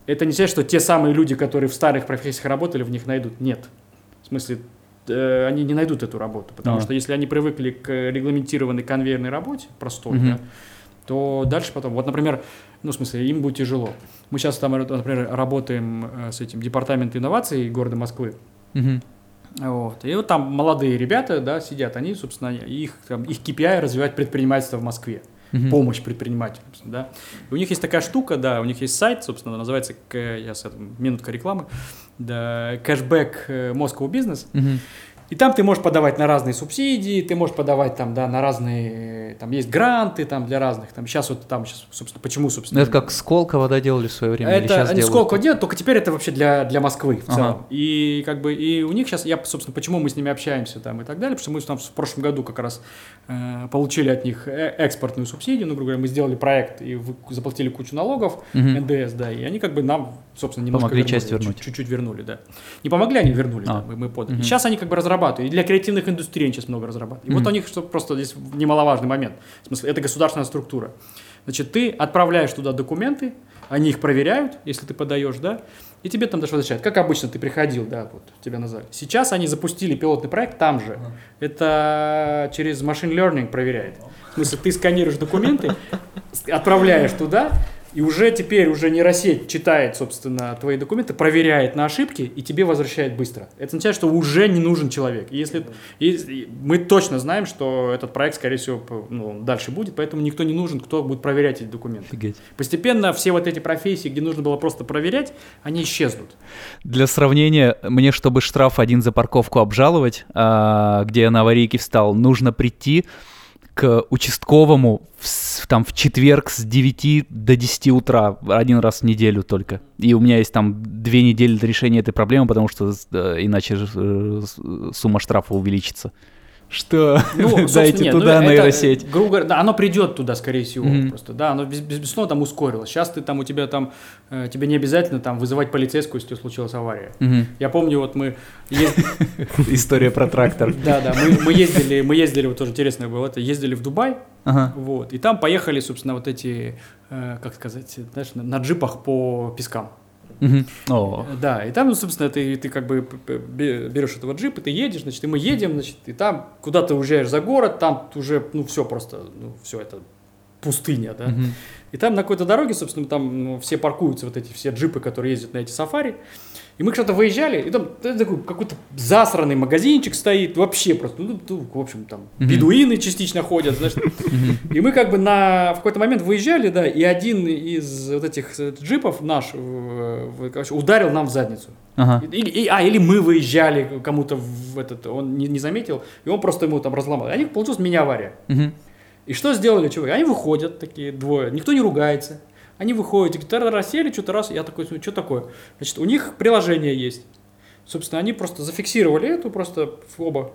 это не значит, что те самые люди, которые в старых профессиях работали, в них найдут. Нет. В смысле, э, они не найдут эту работу. Потому А. что если они привыкли к регламентированной конвейерной работе, простой, Мгм. да, то дальше потом, вот, например, ну, в смысле, им будет тяжело. Мы сейчас там, например, работаем э, с этим департаментом инноваций города Москвы, Мгм. вот. И вот там молодые ребята, да, сидят, они, собственно, их, там, их KPI развивать предпринимательство в Москве Мгм. помощь предпринимателям, да. И у них есть такая штука, да, у них есть сайт, собственно, называется, я с этим, минутка рекламы, да, кэшбэк э, Moscow Business. Мгм. И там ты можешь подавать на разные субсидии, ты можешь подавать там, да, на разные, там есть гранты там для разных, там сейчас вот там сейчас, собственно, почему, собственно. Ну, это как Сколково, да, делали в свое время? или Это сейчас они делают? сколько делают, только теперь это вообще для, для Москвы в Ага. целом. И как бы и у них сейчас, я, собственно, почему мы с ними общаемся там и так далее, потому что мы там в прошлом году как раз э, получили от них э, экспортную субсидию, ну, грубо говоря, мы сделали проект и вы- заплатили кучу налогов, Мгм. НДС, да, и они как бы нам, собственно, немножко Помогли вернули, часть вернуть. чуть- Чуть-чуть вернули, да. Не помогли, они вернули, А. да, мы, мы подали. Мгм. Сейчас они как бы разрабатывают, и для креативных индустрий они сейчас много разрабатывают. И вот Мгм. у них что просто здесь немаловажный момент, в смысле, это государственная структура. Значит, ты отправляешь туда документы, они их проверяют, если ты подаешь, да, и тебе там даже возвращают. Как обычно ты приходил, да, вот тебя назвали. Сейчас они запустили пилотный проект там же. Это через машин learning проверяет. В смысле, ты сканируешь документы, отправляешь туда, и уже теперь уже нейросеть читает, собственно, твои документы, проверяет на ошибки и тебе возвращает быстро. Это означает, что уже не нужен человек. И Если, и- и мы точно знаем, что этот проект, скорее всего, ну, дальше будет, поэтому никто не нужен, кто будет проверять эти документы. Офигеть. Постепенно все вот эти профессии, где нужно было просто проверять, они исчезнут. Для сравнения, мне, чтобы штраф один за парковку обжаловать, а, где я на аварийке встал, нужно прийти к участковому в, там, в четверг с 9 до 10 утра, один раз в неделю только. И у меня есть там две недели до решения этой проблемы, потому что э, иначе э, сумма штрафа увеличится. Что? Ну, Дайте нет, ну, туда это, нейросеть. э, грубо говоря, да, оно придет туда, скорее всего, Мгм. просто, да, оно без, без- безусловно там ускорилось. Сейчас ты там, у тебя там, э, тебе не обязательно там вызывать полицейскую, если у тебя случилась авария. Мгм. Я помню, вот мы История про трактор. да, да, мы, ездили, мы ездили, вот тоже интересно было, это ездили в Дубай, вот, и там поехали, собственно, вот эти, э, как сказать, знаешь, на, на джипах по пескам. Э, Да, и там, ну, собственно, ты, ты как бы берешь этого джипа, ты едешь, значит, и мы едем, значит, и там куда ты уезжаешь за город, там уже, ну, все просто, ну, все это пустыня, да. Мгм. И там на какой-то дороге, собственно, там ну, все паркуются, вот эти все джипы, которые ездят на эти сафари. И мы что-то выезжали, и там такой какой-то засранный магазинчик стоит, вообще просто, ну, в общем, там Мгм. бедуины частично ходят, знаешь. И мы как бы на, в какой-то момент выезжали, да, и один из вот этих э, джипов наш, э, короче, ударил нам в задницу. Ага. И- и- а, или мы выезжали кому-то в этот, он не, не заметил, и он просто ему там разломал. У них получилась мини-авария. Мгм. И что сделали чуваки? Они выходят такие двое, никто не ругается. Они выходят, и говорят, сели, что-то раз, я такой, ну, что такое? Значит, у них приложение есть. Собственно, они просто зафиксировали эту, просто оба,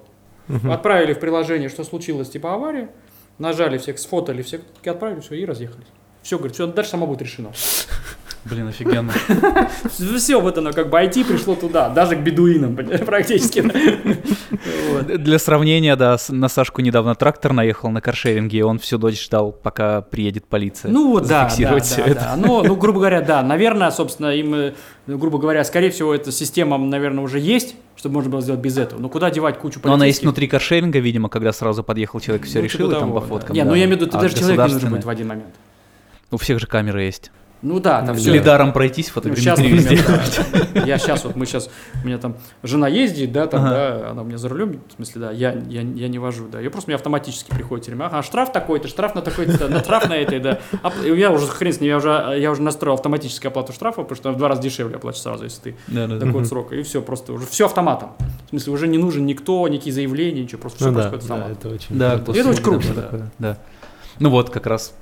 отправили в приложение, что случилось, типа авария, нажали всех, сфотали всех, отправили, все, и разъехались. Все, говорит, все, дальше само будет решено. Блин, офигенно. Все, вот оно, как бы IT пришло туда, даже к бедуинам практически. Для сравнения, да, на Сашку недавно трактор наехал на каршеринге, и он всю ночь ждал, пока приедет полиция. Ну вот, да, да, да. Ну, ну, грубо говоря, да, наверное, собственно, им, э, грубо говоря, скорее всего, эта система, наверное, уже есть, чтобы можно было сделать без этого. Но куда девать кучу Но она есть полицейских? внутри каршеринга, видимо, когда сразу подъехал человек, все Ну, решил, типа и там по фоткам. Не, ну я имею в виду, ты А даже человек не нужен государственное? будет в один момент. У всех же камеры есть. Ну да, там все. Лидаром пройтись, Ну, сейчас, фотографию везде. например, да. я сейчас вот мы сейчас у меня там жена ездит, да, там, Ага. да, она у меня за рулем, в смысле, да, я, я, я не вожу, да, ее просто мне автоматически приходит время, ага, штраф такой-то, штраф на такой-то, на штраф на этой, да, А, я уже хрен с ним, я уже, я уже настроил автоматическую оплату штрафа, потому что она в два раза дешевле оплачивается сразу, если ты Да, да, да. такой вот срок, и все, просто уже все автоматом, в смысле, уже не нужен никто, никакие заявления, ничего, просто все Ну да, происходит да, автоматом. это очень Да, Это очень круто, да, да. такое, да. Ну вот, как раз.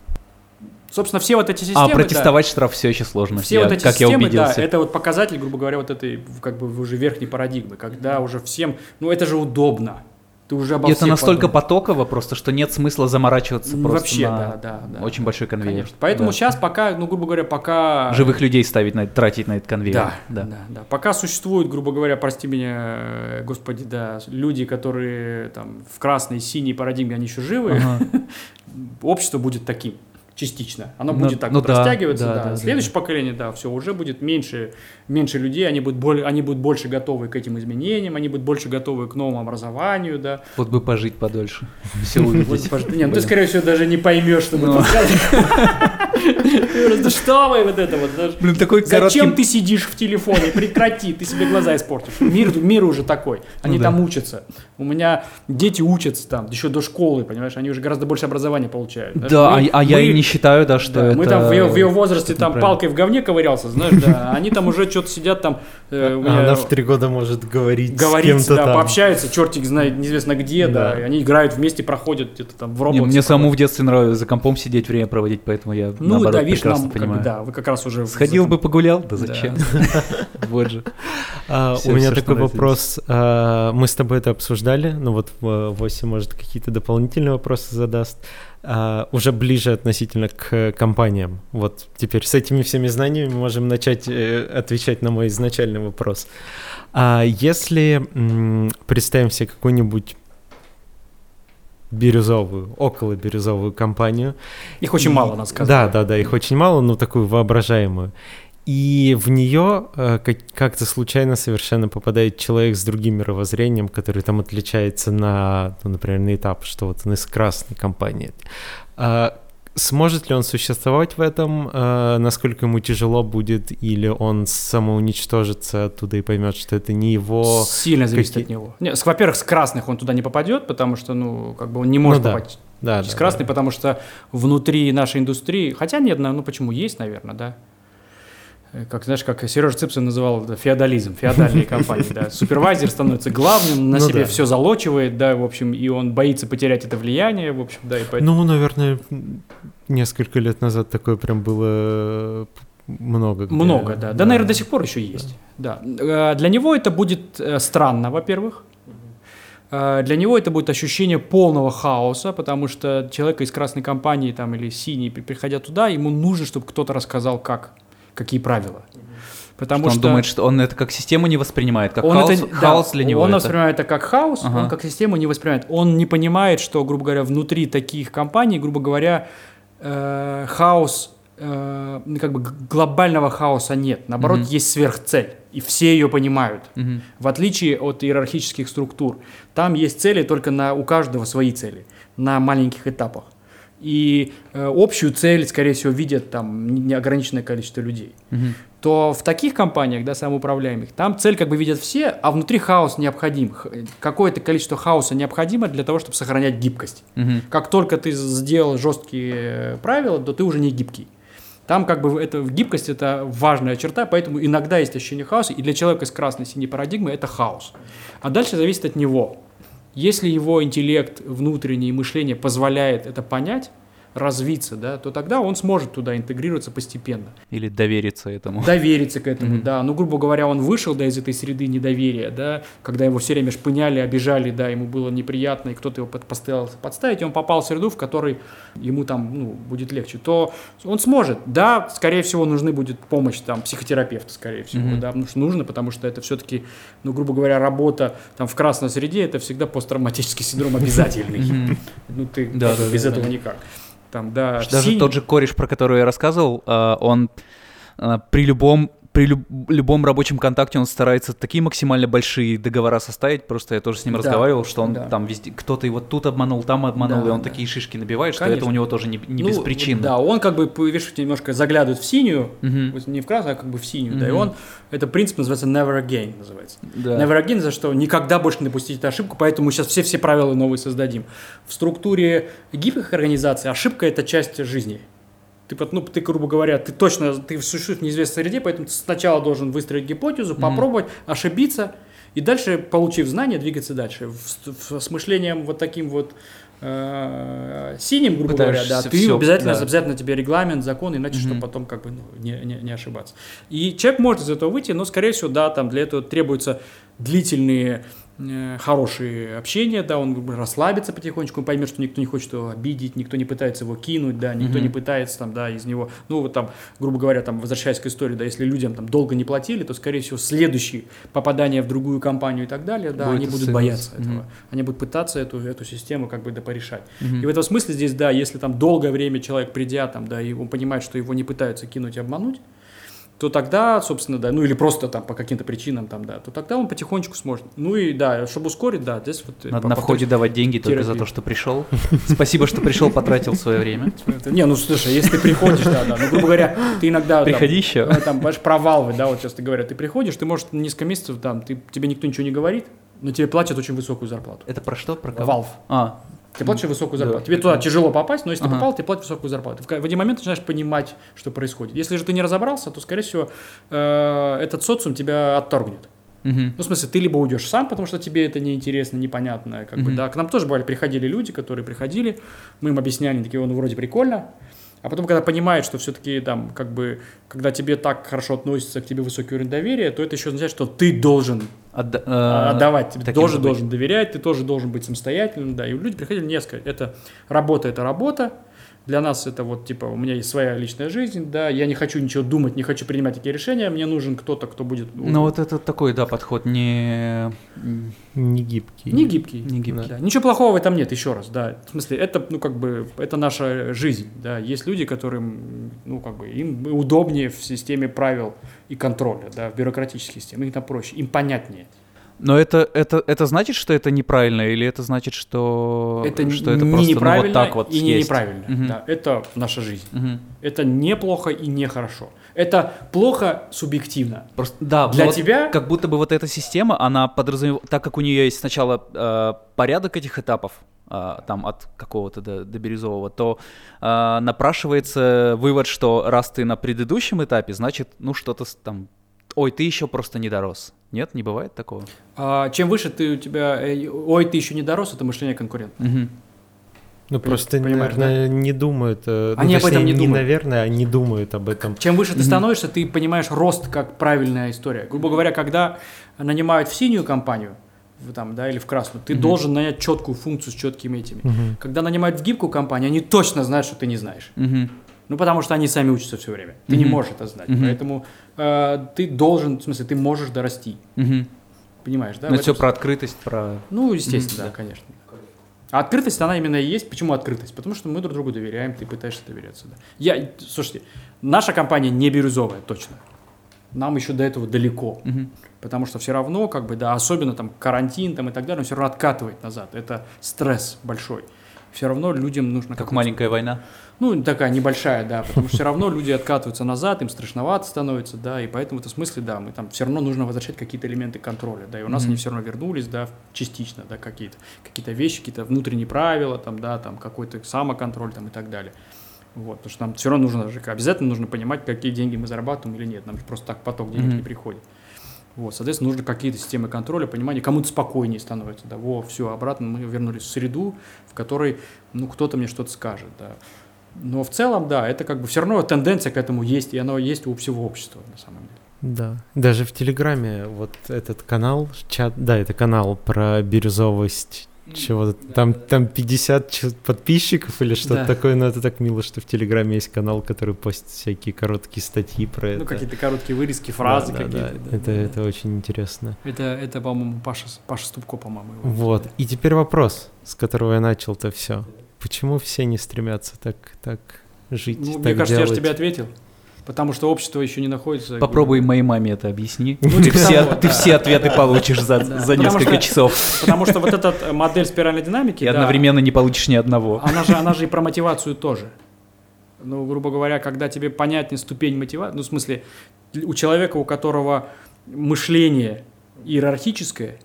Собственно, все вот эти системы, А да, протестовать штраф все еще сложно. Все Я- вот эти как я системы, да, убедился. это вот показатель, грубо говоря, вот этой как бы уже верхней парадигмы, когда уже всем, ну это же удобно, ты уже обо это настолько подумал. потоково просто, что нет смысла заморачиваться Ну, просто вообще, на да, да, да. очень большой конвейер. Конечно. Поэтому Да. сейчас пока, ну грубо говоря, пока Живых людей ставить на тратить на этот конвейер. да, да, да, Пока существуют, грубо говоря, прости меня, э, господи, да, люди, которые там в красной, синей парадигме, они еще живы, Ага. общество будет таким частично. Оно Ну, будет так ну вот да, растягиваться. да, Да, да, да, Следующее поколение, да, все, уже будет меньше, меньше людей, они будут, более, они будут больше готовы к этим изменениям, они будут больше готовы к новому образованию, да. Вот бы пожить подольше. Все увидеть. Не, ну ты, скорее всего, даже не поймешь, что мы Ну. тут просто, Что вы вот это вот? Блин, такой Зачем ты сидишь в телефоне? Прекрати, ты себе глаза испортишь. Мир, мир уже такой. Они Ну да. там учатся. У меня дети учатся там, еще до школы, понимаешь, они уже гораздо больше образования получают. Да, а, а я и не считаю, да, что да, это... Мы там в ее, в ее возрасте там палкой в говне ковырялся, знаешь, да. Они там уже что-то сидят там. э, у А меня она в три года может говорить Говорить, да, там. пообщаются, чертик знает неизвестно где, да. Они играют вместе, проходят где-то там в Roblox. мне самому в детстве нравилось за компом сидеть, время проводить, поэтому я Ну наоборот да, видишь, прекрасно нам, понимаю. да, вы как раз уже... в- Сходил бы погулял? Да зачем? Вот же. А, у меня такой вопрос. А, мы с тобой это обсуждали, ну вот Вася, может, какие-то дополнительные вопросы задаст. А, уже ближе относительно к компаниям. Вот теперь с этими всеми знаниями можем начать э, отвечать на мой изначальный вопрос. А если м, представим себе какую-нибудь бирюзовую, около бирюзовую компанию, Их очень и- мало, надо сказать. Да, да, да, их очень мало, но такую воображаемую. И в нее э, как- как-то случайно совершенно попадает человек с другим мировоззрением, который там отличается на, ну, например, на этап, что вот он из красной компании. А сможет ли он существовать в этом? А насколько ему тяжело будет? Или он самоуничтожится оттуда и поймет, что это не его... Сильно зависит какие- от него. Не, с- во-первых, с красных он туда не попадет, потому что, ну, как бы он не может Ну да. попасть. Да, с да, красной, да. потому что внутри нашей индустрии, хотя нет, на- ну почему есть, наверное, да. Э, Как знаешь, как Сережа Цыпсин называл это феодализм, феодальные компании, да. Супервайзер становится главным, на Ну себе да. все залочивает, да, в общем, и он боится потерять это влияние, в общем, да, и поэтому. Ну, наверное, несколько лет назад такое прям было много. где- Много, да. Да, наверное, до сих пор еще есть. Да. Э, Для него это будет э, странно, во-первых. э, для него это будет ощущение полного хаоса, потому что человека из красной компании там, или синей, при- приходя туда, ему нужно, чтобы кто-то рассказал, как, какие правила. Потому Что что, он думает, что он это как систему не воспринимает, как он хаос, это- да, хаос для него Он это. воспринимает это как хаос, Ага. он как систему не воспринимает. Он не понимает, что, грубо говоря, внутри таких компаний, грубо говоря, э, хаос, э, ну, как бы глобального хаоса нет. Наоборот, Мгм. есть сверхцель, и все ее понимают. Мгм. В отличие от иерархических структур, там есть цели только на у каждого свои цели на маленьких этапах. И э, общую цель, скорее всего, видят там не- неограниченное количество людей Мгм. то в таких компаниях, да, самоуправляемых, там цель как бы видят все, а внутри хаос необходим. Какое-то количество хаоса необходимо для того, чтобы сохранять гибкость. Мгм. Как только ты сделал жесткие э, правила, то ты уже не гибкий. Там как бы это, гибкость это важная черта, поэтому иногда есть ощущение хаоса, и для человека с красной синей парадигмой это хаос. А дальше зависит от него. Если его интеллект, внутреннее мышление позволяет это понять, развиться, да, то тогда он сможет туда интегрироваться постепенно Или довериться этому. довериться к этому, Мгм. да. Ну, грубо говоря, он вышел, да, из этой среды недоверия, да, когда его все время шпыняли, обижали, да, ему было неприятно, и кто-то его под- постарался подставить, и он попал в среду, в которой ему там, ну, будет легче, то он сможет. Да, скорее всего, нужны будет помощь там психотерапевта, скорее всего, Мгм. да, потому что нужно, потому что это все-таки, ну, грубо говоря, работа там в красной среде, это всегда посттравматический синдром обязательный. Ну, ты Да, да, без да, этого никак. Там, да, Даже синий- тот же кореш, про который я рассказывал, э, он э, при любом при люб- любом рабочем контакте он старается такие максимально большие договора составить. Просто я тоже с ним Да, разговаривал, что он да. там везде кто-то его тут обманул, там обманул, Да, и он да. такие шишки набивает, что Конечно. это у него тоже не, не Ну, беспричинно. Да, он как бы, видишь, немножко заглядывает в синюю, вот не в красную, а как бы в синюю, да, и он, это принцип называется never again, называется. Да. Never again, за что никогда больше не допустить эту ошибку, поэтому сейчас все-все правила новые создадим. В структуре гибких организаций ошибка – это часть жизни. Ты, ну, ты, грубо говоря, ты точно, ты существуешь в неизвестной среде, поэтому ты сначала должен выстроить гипотезу, попробовать, ошибиться, и дальше, получив знания, двигаться дальше. В- в- с мышлением вот таким вот э, синим, грубо говоря, да, Пытаешься ты всё, обязательно, да. обязательно тебе регламент, закон, иначе Мгм. чтобы потом как бы ну, не, не, не ошибаться. И человек может из этого выйти, но, скорее всего, да, там для этого требуются длительные хорошие общения, да, он расслабится потихонечку, он поймет, что никто не хочет его обидеть, никто не пытается его кинуть, да, никто Мгм. не пытается там, да, из него, ну, вот там, грубо говоря, там, возвращаясь к истории, да, если людям там долго не платили, то, скорее всего, следующие попадания в другую компанию и так далее, да, Будет они будут бояться Мгм. этого, они будут пытаться эту, эту систему как бы да порешать. Мгм. И в этом смысле здесь, да, если там долгое время человек придя там, да, и он понимает, что его не пытаются кинуть и обмануть, то тогда, собственно, да, ну или просто там по каким-то причинам там, да, то тогда он потихонечку сможет. Ну и да, чтобы ускорить, да, здесь вот... э, Надо на входе давать деньги только за терапию. то, что пришел. Спасибо, что пришел, потратил свое время. Не, ну слушай, если ты приходишь, да, да, ну, грубо говоря, ты иногда... Приходи еще. э, Там, понимаешь, провалывай, да, вот часто говорят, ты приходишь, ты, может, несколько месяцев, там, ты, тебе никто ничего не говорит, но тебе платят очень высокую зарплату. Это про что? Про кого? Valve. А, Ты платишь высокую Да. зарплату. Тебе туда тяжело попасть, но если Ага. ты попал, ты платишь высокую зарплату. В один момент начинаешь понимать, что происходит. Если же ты не разобрался, то, скорее всего, э, этот социум тебя отторгнет. мгм. Ну, в смысле, ты либо уйдешь сам, потому что тебе это неинтересно, непонятно, как бы, Мгм. да. К нам тоже бывали, приходили люди, которые приходили, мы им объясняли, такие, ну, вроде прикольно, а потом, когда понимают, что все-таки там, как бы, когда тебе так хорошо относятся, к тебе высокий уровень доверия, то это еще означает, что ты должен Отда- а, э, отдавать, таким тоже же быть. должен доверять, ты тоже должен быть самостоятельным, да, и люди приходили несколько, это работа, это работа, для нас это вот, типа, у меня есть своя личная жизнь, да, я не хочу ничего думать, не хочу принимать такие решения, мне нужен кто-то, кто будет Ну вот это такой, да, подход не... Не гибкий. не гибкий. Не гибкий. Да. Ничего плохого в этом нет, еще раз, да. В смысле, это, ну, как бы, это наша жизнь, да. Есть люди, которым, ну, как бы, им удобнее в системе правил и контроля, да, в бюрократической системе, им там проще, им понятнее. Но это, это, это значит, что это неправильно, или это значит, что это что это не просто ну, вот так вот и не есть? неправильно, Мгм. да. Это наша жизнь. Мгм. Это неплохо и нехорошо. Это плохо субъективно. Просто, да, Для вот тебя- как будто бы вот эта система, она подразумевает, так как у нее есть сначала э, порядок этих этапов, э, там от какого-то до, до бирюзового, то э, напрашивается вывод, что раз ты на предыдущем этапе, значит, ну что-то там, ой, ты еще просто не дорос. Нет, не бывает такого? А, чем выше ты у тебя, э, ой, ты еще не дорос, это мышление конкурента. Мгм. Ну, Пони- просто, понимаешь, наверное, не думают. э, ну, Они об точнее, этом не думают. наверное, они думают об этом. Чем выше ты становишься, ты понимаешь рост как правильная история. Грубо говоря, когда нанимают в синюю компанию, там, да, или в красную. Ты Мгм. должен нанять четкую функцию с четкими этими. Мгм. Когда нанимают в гибкую компанию, они точно знают, что ты не знаешь. Мгм. Ну, потому что они сами учатся все время. Ты не Мгм. можешь это знать. Мгм. Поэтому э, ты должен, в смысле, ты можешь дорасти. Мгм. Понимаешь, да? Ну, В это все про открытость, про... Ну, естественно, Мгм, да, конечно. А открытость, она именно и есть. Почему открытость? Потому что мы друг другу доверяем, ты пытаешься доверяться. Да. Я, слушайте, наша компания не бирюзовая, точно. Нам еще до этого далеко. Мгм. Потому что все равно, как бы, да, особенно там карантин там, и так далее, он все равно откатывает назад. Это стресс большой. Все равно людям нужно... Как маленькая война. Ну, такая небольшая, да, потому что все равно люди откатываются назад, им страшновато становится, да, и поэтому в этом смысле, да, мы там все равно нужно возвращать какие-то элементы контроля, да, и у нас Мгм. они все равно вернулись, да, частично, да, какие-то какие-то вещи, какие-то внутренние правила, там, да, там какой-то самоконтроль, там и так далее. Вот, потому что нам все равно нужно же, обязательно нужно понимать, какие деньги мы зарабатываем или нет, нам же просто так поток денег Мгм. не приходит. Вот, соответственно, нужно какие-то системы контроля, понимания, кому-то спокойнее становится, да, во, все, обратно мы вернулись в среду, в которой, ну, кто-то мне что-то скажет, да. Но в целом, да, это как бы все равно тенденция к этому есть, и оно есть у всего общества, на самом деле. Да. Даже в Телеграме вот этот канал, чат, да, это канал про бирюзовость чего там, там 50 ч- подписчиков или что-то Да. такое, но это так мило, что в Телеграме есть канал, который постит всякие короткие статьи про это. Ну, какие-то короткие вырезки, Да, фразы да, какие-то. да. да, это, да, это очень интересно. да. Это, это, по-моему, Паша, Паша Ступко, по-моему. его Вот. И теперь вопрос, с которого я начал-то все. Почему все не стремятся так, так жить, Ну, так мне кажется, я же тебе ответил. Потому что общество еще не находится... Попробуй моей маме это объясни. Ну, ты, типа все, того, ты да. все ответы получишь за, Да. за Потому несколько что- часов. Потому что вот эта модель спиральной динамики... И да, одновременно не получишь ни одного. Она же, она же и про мотивацию тоже. Ну, грубо говоря, когда тебе понятнее ступень мотивации, ну, в смысле, у человека, у которого мышление иерархическое,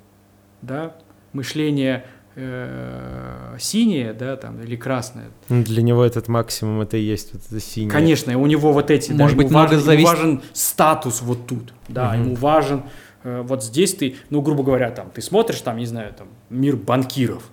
да, мышление э, синее, да, там, или красное, Ну, Для него этот максимум это и есть вот это синее. Конечно, у него вот эти, да, Может ему быть, много важен, ему зависит- важен статус вот тут, да, Мгм. ему важен э, вот здесь ты, ну, грубо говоря, там, ты смотришь там, не знаю, там, мир банкиров,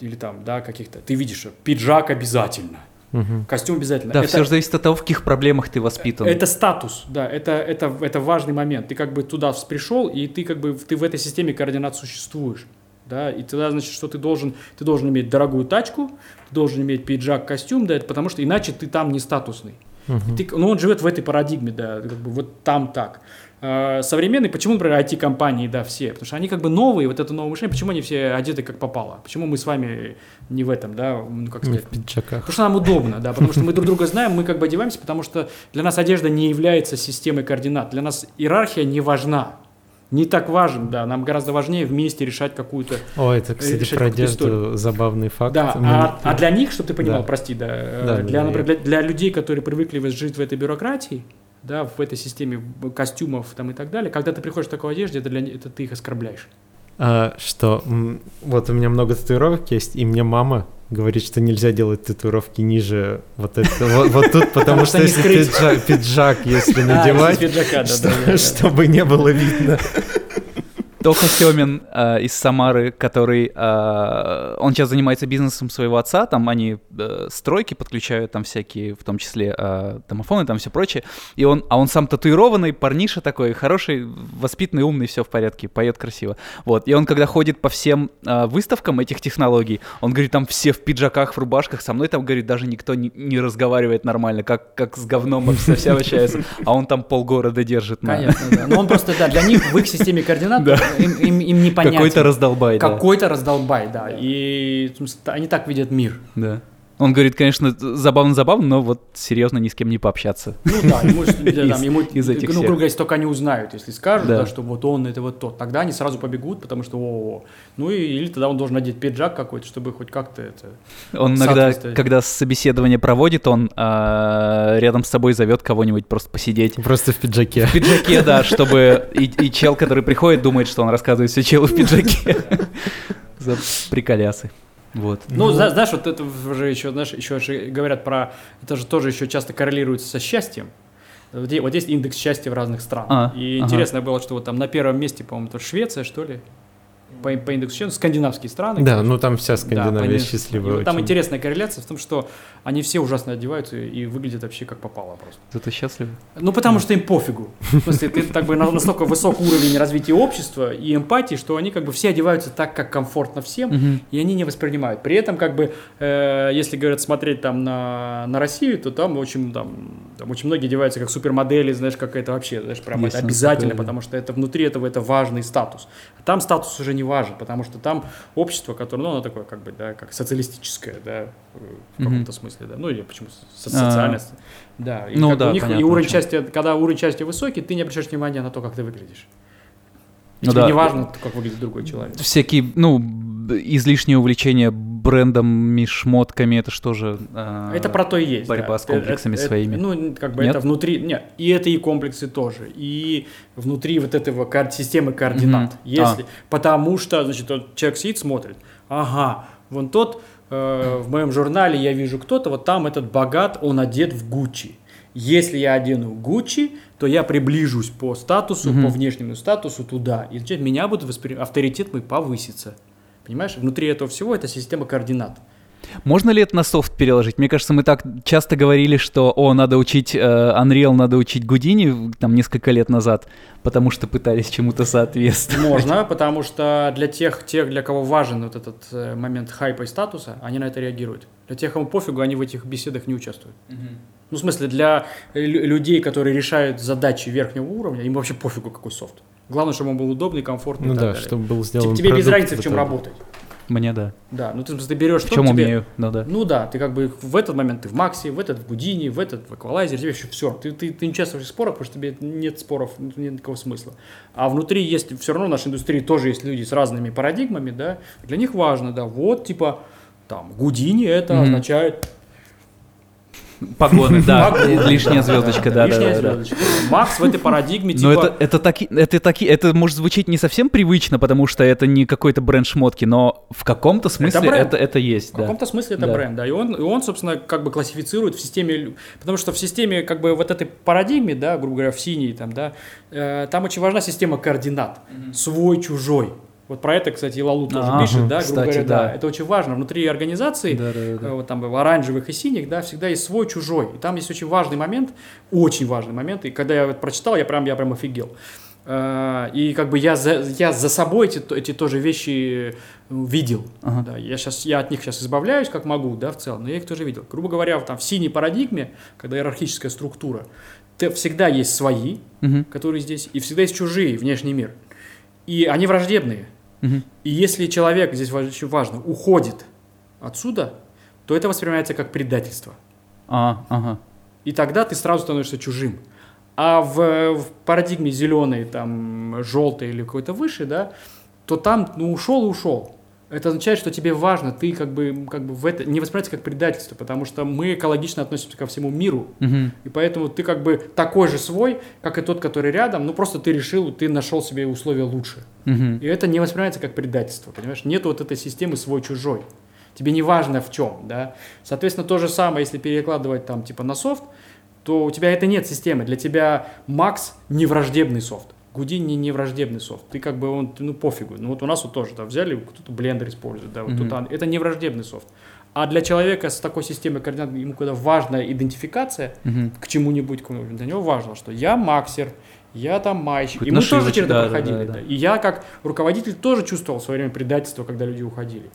или там, да, каких-то, ты видишь, пиджак обязательно, Мгм. костюм обязательно. Да, это, все же зависит от того, в каких проблемах ты воспитан. это статус, да, это, это, это важный момент. Ты как бы туда пришел, и ты как бы ты в этой системе координат существуешь. Да, и тогда значит, что ты должен, ты должен иметь дорогую тачку, ты должен иметь пиджак, костюм, да, это потому что иначе ты там не статусный. Мгм. Ты- ну, он живет в этой парадигме, да, как бы вот там так. А, современные, почему, например, IT-компании, да, все? Потому что они как бы новые, вот это новое мышление, почему они все одеты как попало? Почему мы с вами не в этом, да, ну, как Не сказать, в пиджаках. Потому что нам удобно, да, потому что мы друг друга знаем, мы как бы одеваемся, потому что для нас одежда не является системой координат. Для нас иерархия не важна. Не так важен, да, нам гораздо важнее вместе решать какую-то... О, это, кстати, решать про одежду забавный факт. Да, Мы- а, а для них, чтобы ты понимал, Да. прости, да, э, Да, для, да, например, для, для людей, которые привыкли жить в этой бюрократии, да, в этой системе костюмов там и так далее, когда ты приходишь в такой одежде, это, для, это ты их оскорбляешь. А, что, вот у меня много татуировок есть, и мне мама говорит, что нельзя делать татуировки ниже вот это, вот, вот тут, потому что если пиджак, пиджак, если А, надевать, чтобы не было видно. Тоха Семин э, из Самары, который... э, он сейчас занимается бизнесом своего отца, там они э, стройки подключают, там всякие, в том числе э, домофоны, там все прочее. И он, а он сам татуированный, парниша такой, хороший, воспитанный, умный, все в порядке, поет красиво. Вот. И он, когда ходит по всем э, выставкам этих технологий, он говорит, там все в пиджаках, в рубашках, со мной там, говорит, даже никто не, не разговаривает нормально, как, как с говном все, все общаются. А он там полгорода держит. Конечно, да. Но он просто, да, для них в их системе координат. Им, им, им непонятен. Какой-то раздолбай, да. Какой-то раздолбай, да. И они так видят мир. Да. Он говорит, конечно, забавно-забавно, но вот серьезно ни с кем не пообщаться. Ну да, ему, да, там, Из- ему из этих ну, грубо говоря, если только они узнают, если скажут, Да. да. что вот он, это вот тот, тогда они сразу побегут, потому что о, ну и, или тогда он должен надеть пиджак какой-то, чтобы хоть как-то это... Он иногда, когда собеседование проводит, он а, рядом с собой зовет кого-нибудь просто посидеть. Просто в пиджаке. В пиджаке, да, чтобы и, и чел, который приходит, думает, что он рассказывает все челу в пиджаке. За приколясы. Вот. Ну, зна- знаешь, вот это же еще, знаешь, еще же говорят про... Это же тоже еще часто коррелируется со счастьем. Вот есть индекс счастья в разных странах. А, и ага. интересно было, что вот там на первом месте, по-моему, это Швеция, что ли? по, по индексу счастливости, скандинавские страны. Да, ну там вся Да, Скандинавия конечно. счастливая Там интересная корреляция в том, что они все ужасно одеваются и выглядят вообще как попало просто. Кто-то счастлив? Ну, потому что им пофигу. В смысле, ты так бы на- настолько высок уровень развития общества и эмпатии, что они как бы все одеваются так, как комфортно всем, Мгм. и они не воспринимают. При этом, как бы, э, если, говорят, смотреть там на, на Россию, то там очень, там, там очень многие одеваются как супермодели, знаешь, как это вообще, знаешь, прям Есть это обязательно, такое, да. потому что это внутри этого это важный статус. А там статус уже не важен, потому что там общество, которое, ну, оно такое, как бы, да, как социалистическое, да, в каком-то смысле, да, ну, или почему со- А. да, и Ну да, у них и понятно, уровень о чём. счастья, когда уровень счастья высокий, ты не обращаешь внимания на то, как ты выглядишь. Ну Тебе да. не важно, как выглядит другой человек. Всякие, ну, излишнее увлечение брендами, шмотками, это что же? а, Это про то и есть. борьба да. с комплексами Это- это- своими. Ну, как бы Нет? это внутри. Нет, и это и комплексы тоже. И внутри вот этого системы координат. Мгм. Если, Потому что, значит, вот человек сидит, смотрит. Ага, вон тот, э, в моем журнале я вижу кто-то, вот там этот богат, он одет в Гуччи. Если я одену Гуччи, то я приближусь по статусу, Мгм. по внешнему статусу туда. И значит, меня будут воспринимать, авторитет мой повысится. Понимаешь, внутри этого всего это система координат. Можно ли это на софт переложить? Мне кажется, мы так часто говорили, что, о, надо учить э, Unreal, надо учить Гудини там несколько лет назад, потому что пытались чему-то соответствовать. Можно, потому что для тех, тех, для кого важен вот этот э, момент хайпа и статуса, они на это реагируют. Для тех, кому пофигу, они в этих беседах не участвуют. Ну, в смысле, для э, лю- людей, которые решают задачи верхнего уровня, им вообще пофигу, какой софт. Главное, чтобы он был удобный, комфортный Ну и так да, далее. чтобы был сделан тебе без разницы, в чем работать. Мне да. Да, ну ты, ты берешь В чем тебе... умею, ну да. Ну да, ты как бы в этот момент ты в Максе, в этот в Гудине, в этот в Эквалайзере, тебе еще все. Ты, ты, ты не участвуешь в спорах, потому что тебе нет споров, нет никакого смысла. А внутри есть, все равно в нашей индустрии тоже есть люди с разными парадигмами, да, для них важно, да, вот, типа, там, Гудини это Мгм. означает Погоны, да. Лишняя звездочка, да, лишняя звездочка. Макс в этой парадигме, типа, Но это, это, таки, это, таки, это может звучить не совсем привычно, потому что это не какой-то бренд шмотки, но в каком-то смысле бренд. это, это, есть, В каком-то смысле это бренд, да. И он, и он, собственно, как бы классифицирует в системе, потому что в системе, как бы, вот этой парадигме, да, грубо говоря, в синей, там, да, э, там очень важна система координат. Свой, чужой. Вот про это, кстати, и Лалу тоже Ага, пишет, да, грубо кстати, говоря, да. да. Это очень важно. Внутри организации, Да, да, да, э, вот там в оранжевых и синих, да, всегда есть свой, чужой. И там есть очень важный момент, очень важный момент. И когда я вот прочитал, я прям, я прям офигел. Э, И как бы я за, я за собой эти, эти тоже вещи э, видел. Ага. Да, я, сейчас, я от них сейчас избавляюсь, как могу, да, в целом, но я их тоже видел. Грубо говоря, там, в синей парадигме, когда иерархическая структура, ты, всегда есть свои, Мгм, которые здесь, и всегда есть чужие, внешний мир. И они враждебные. Мгм. И если человек, здесь очень важно, уходит отсюда, то это воспринимается как предательство. А, ага. И тогда ты сразу становишься чужим. А в, в парадигме зеленой, там, желтой или какой-то выше, да, то там, ну, ушел и ушел. Это означает, что тебе важно, ты как бы, как бы в это не воспринимается как предательство, потому что мы экологично относимся ко всему миру, Мгм. и поэтому ты как бы такой же свой, как и тот, который рядом, ну просто ты решил, ты нашел себе условия лучше. Мгм. И это не воспринимается как предательство, понимаешь? Нет вот этой системы свой-чужой. Тебе не важно в чем, да? Соответственно, то же самое, если перекладывать там типа на софт, то у тебя это нет системы. Для тебя Макс не враждебный софт. Гудини не враждебный софт. Ты как бы он, ну пофигу. Ну вот у нас вот тоже, да, взяли, кто-то блендер использует, да, вот Мгм. тут это не враждебный софт. А для человека с такой системой координат, ему когда важна идентификация Мгм. к чему-нибудь, для него важно, что я максер, я там майщик. Какой-то И мы тоже через это да, проходили. да, да. да. И я как руководитель тоже чувствовал в свое время предательство, когда люди уходили.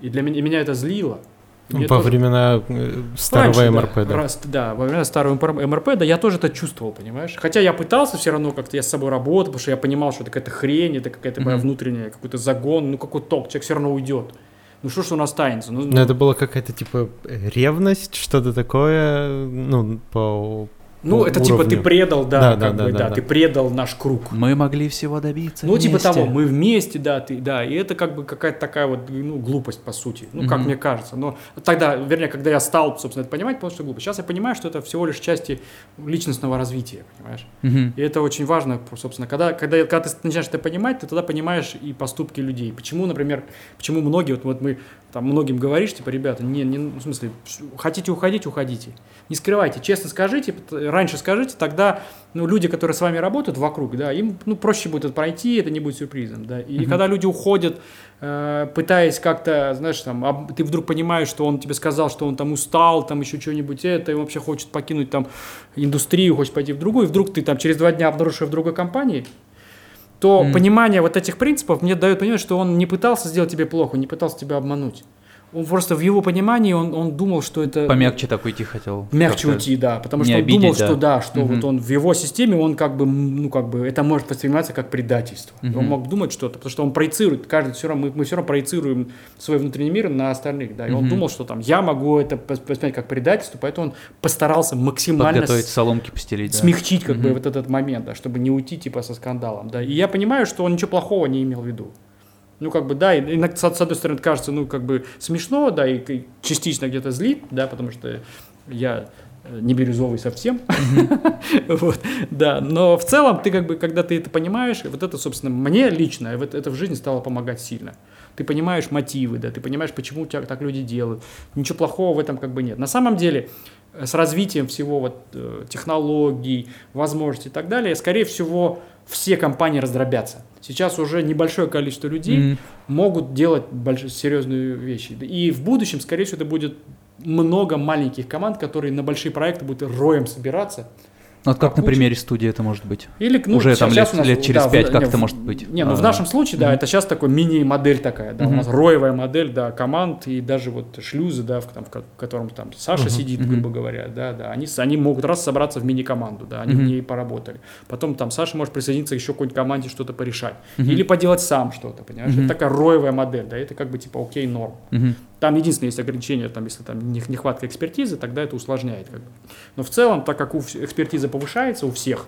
И для меня, и меня это злило. Мне Во тоже- времена э, старого Раньше, МРП, да. Раз- да, во время старого МР- МРП, да, я тоже это чувствовал, понимаешь? Хотя я пытался все равно как-то, я с собой работал, потому что я понимал, что это какая-то хрень, это какая-то моя Мгм. внутренняя, какой-то загон, ну какой ток, человек все равно уйдет. Ну что ж он останется? Ну, Но это была какая-то типа ревность, что-то такое, ну, по... ну, это типа ты уровню. предал, да, Да, как да, бы, да, да, да, ты предал наш круг. Мы могли всего добиться Ну, типа вместе. того, мы вместе, да, ты, да, и это как бы какая-то такая вот, ну, глупость, по сути, ну, как Мгм. мне кажется, но тогда, вернее, когда я стал, собственно, это понимать, понял, что глупо. Сейчас я понимаю, что это всего лишь части личностного развития, понимаешь? Мгм. И это очень важно, собственно, когда, когда, когда ты начинаешь это понимать, ты тогда понимаешь и поступки людей. Почему, например, почему многие, вот, вот мы там многим говоришь, типа, ребята, не, не, в смысле, хотите уходить, уходите. Не скрывайте, честно скажите, раньше скажите, тогда ну, люди, которые с вами работают вокруг, да, им ну, проще будет это пройти, это не будет сюрпризом, да. И Мгм. когда люди уходят, э, пытаясь как-то, знаешь, там, об- ты вдруг понимаешь, что он тебе сказал, что он там устал, там еще что-нибудь это, и он вообще хочет покинуть там индустрию, хочет пойти в другую, и вдруг ты там через два дня обнаружишь в другой компании, то Мгм. понимание вот этих принципов мне дает понимать, что он не пытался сделать тебе плохо, не пытался тебя обмануть. Он просто в его понимании, он, он думал, что это... Помягче так уйти хотел. Мягче уйти, да, потому что он обидеть, думал, да. что да, что Мгм. вот он в его системе, он как бы, ну как бы, это может восприниматься как предательство. Мгм. Он мог думать что-то, потому что он проецирует, каждый все равно, мы, мы все равно проецируем свой внутренний мир на остальных, да, и он Мгм. думал, что там я могу это воспринять как предательство, поэтому он постарался максимально Подготовить с- соломки постелить. да. смягчить как бы Мгм. вот этот момент, да, чтобы не уйти типа со скандалом, да. И я понимаю, что он ничего плохого не имел в виду. Ну, как бы, да, и с одной стороны, кажется, ну, как бы смешно, да, и, и частично где-то злит, да, потому что я э, не бирюзовый совсем, вот, да, но в целом ты как бы, когда ты это понимаешь, вот это, собственно, мне лично, это в жизни стало помогать сильно. Ты понимаешь мотивы, да, ты понимаешь, почему у тебя так люди делают. Ничего плохого в этом как бы нет. На самом деле, с развитием всего вот э, технологий, возможностей и так далее, скорее всего, все компании раздробятся. Сейчас уже небольшое количество людей Мгм. могут делать больш... серьезные вещи. И в будущем, скорее всего, это будет много маленьких команд, которые на большие проекты будут роем собираться. Ну, Вот как на Куча. примере студии это может быть? Или, ну, Уже там лет- у нас, лет через да, в- пять как не, это в- может быть? Не, ну в А, нашем случае, да, мгм. это сейчас такой мини-модель такая, да, у Мгм. нас роевая модель, да, команд и даже вот шлюзы, да, в, там, в ко- в котором там Саша Мгм, сидит, грубо говоря, да, да, они, они могут раз собраться в мини-команду, да, они в Мгм. ней поработали. Потом там Саша может присоединиться к еще какой-нибудь команде, что-то порешать. Мгм. Или поделать сам что-то, понимаешь? Мгм. Это такая роевая модель, да, это как бы типа окей, норм. Мгм. Там единственное есть ограничение, там, если там не- нехватка экспертизы, тогда это усложняет. Как бы. Но в целом, так как у экспертиза повышается у всех,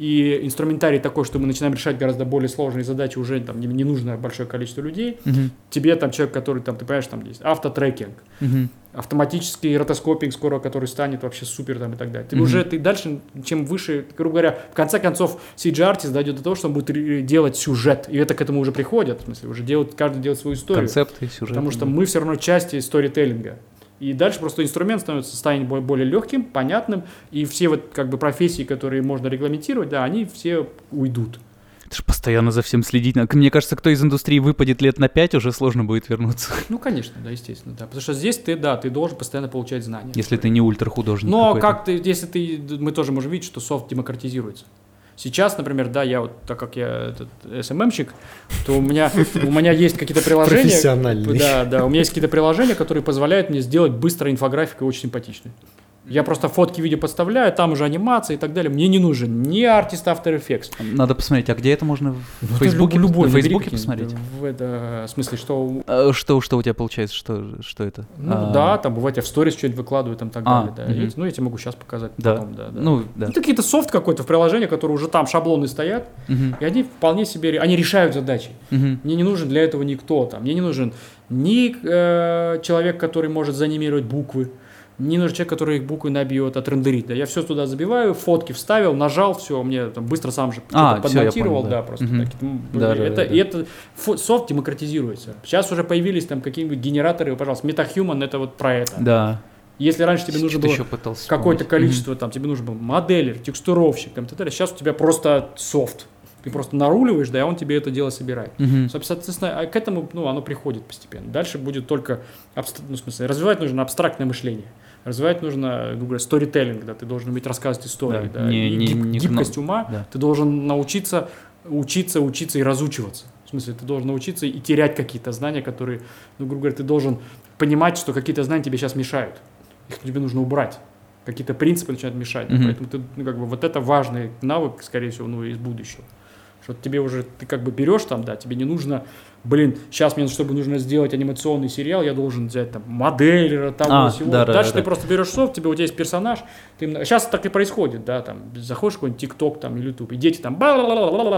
и инструментарий такой, что мы начинаем решать гораздо более сложные задачи, уже там не, не нужно большое количество людей, Мгм. тебе там человек, который там, ты понимаешь, там есть автотрекинг, Мгм. автоматический ротоскопинг скоро, который станет вообще супер там и так далее. Ты Мгм. уже, ты дальше, чем выше, грубо говоря, в конце концов, CG-артист дойдет до того, что он будет делать сюжет, и это к этому уже приходит, в смысле, уже делают, каждый делает свою историю. Концепты, сюжеты. Потому что мы все равно части сторителлинга. И дальше просто инструмент становится, станет бо- более легким, понятным, и все вот как бы профессии, которые можно регламентировать, да, они все уйдут. Это ж постоянно за всем следить надо. Мне кажется, кто из индустрии выпадет лет на пять, уже сложно будет вернуться. Ну, конечно, да, естественно, да. Потому что здесь ты, да, ты должен постоянно получать знания. Если ты не ультрахудожник Но какой-то. как ты, если ты, мы тоже можем видеть, что софт демократизируется. Сейчас, например, да, я вот, так как я этот СММщик, то у меня, у меня есть какие-то приложения. Профессиональный. Да, да, у меня есть какие-то приложения, которые позволяют мне сделать быстро инфографику очень симпатичной. Я просто фотки, видео подставляю, там уже анимация и так далее. Мне не нужен ни артист After Effects. Надо посмотреть, а где это можно в Ну, Фейсбуке, любой, набери Фейсбуке посмотреть? В, это, в смысле, что... А Что, что у тебя получается? Что, что это? Ну А, да, там бывает я в сторис что-нибудь выкладываю там так А, далее. Да. И, ну, я тебе могу сейчас показать Да. потом. Да, да. Ну, да. Это какие-то софт какой-то в приложении, которые уже там шаблоны стоят, Мгм, и они вполне себе, они решают задачи. мгм. Мне не нужен для этого никто там, мне не нужен ни э, человек, который может заанимировать буквы, не нужен человек, который их буквы набьет, отрендерит. Да. Я все туда забиваю, фотки вставил, нажал, все, мне там быстро сам же А, подмонтировал, да. да. просто Мгм. так. М, Да, да, это, да, И это фо- софт демократизируется. Сейчас уже появились там какие-нибудь генераторы, пожалуйста, MetaHuman это вот про это. Да. Если раньше тебе нужно было какое-то количество, там тебе нужен был моделер, текстуровщик, там, далее. Сейчас у тебя просто софт. Ты просто наруливаешь, да, и он тебе это дело собирает. Мгм. Соответственно, а к этому, ну, оно приходит постепенно. Дальше будет только, абст- ну, в смысле, развивать нужно абстрактное мышление. Развивать нужно, грубо говоря, сторителлинг, да, ты должен уметь рассказывать истории, Да, да, не- и не- гиб- не гибкость кно- ума, да. ты должен научиться учиться, учиться и разучиваться. В смысле, ты должен научиться и терять какие-то знания, которые, ну, грубо говоря, ты должен понимать, что какие-то знания тебе сейчас мешают. Их тебе нужно убрать. Какие-то принципы начинают мешать. Мгм. Поэтому ты, ну, как бы, вот это важный навык, скорее всего, ну, из будущего. Что тебе уже, ты как бы берешь там, да, тебе не нужно, блин, сейчас мне, чтобы нужно сделать анимационный сериал, я должен взять там моделера, того, А, всего. да, да, Дальше да, ты да. просто берешь софт, тебе у тебя есть персонаж, ты, сейчас так и происходит, да, там, заходишь в какой-нибудь ТикТок там или Ютуб, и дети там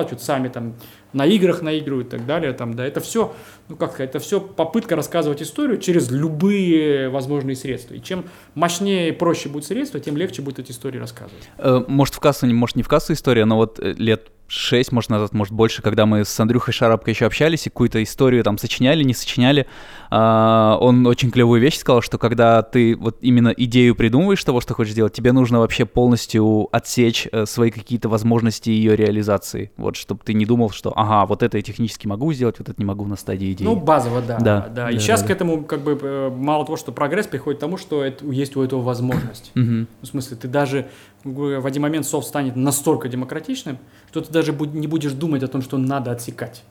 что-то сами там на играх наигрывают и так далее, там, да, это все, ну, как это все попытка рассказывать историю через любые возможные средства. И чем мощнее и проще будет средство, тем легче будет эти истории рассказывать. Э, Может, в кассу, может, не в кассу история, но вот э, лет шесть, может, назад, может, больше, когда мы с Андрюхой Шарапко еще общались и какую-то историю там сочиняли, не сочиняли, а, он очень клевую вещь сказал, что когда ты вот именно идею придумываешь того, что хочешь сделать, тебе нужно вообще полностью отсечь э, свои какие-то возможности ее реализации, вот, чтобы ты не думал, что, ага, вот это я технически могу сделать, вот это не могу на стадии идеи. Ну, базово, да. Да. да. И Да, сейчас да, к этому, как бы, э, мало того, что прогресс приходит к тому, что это, есть у этого возможность. Мгм. В смысле, ты даже в один момент софт станет настолько демократичным, что ты даже не будешь думать о том, что надо отсекать.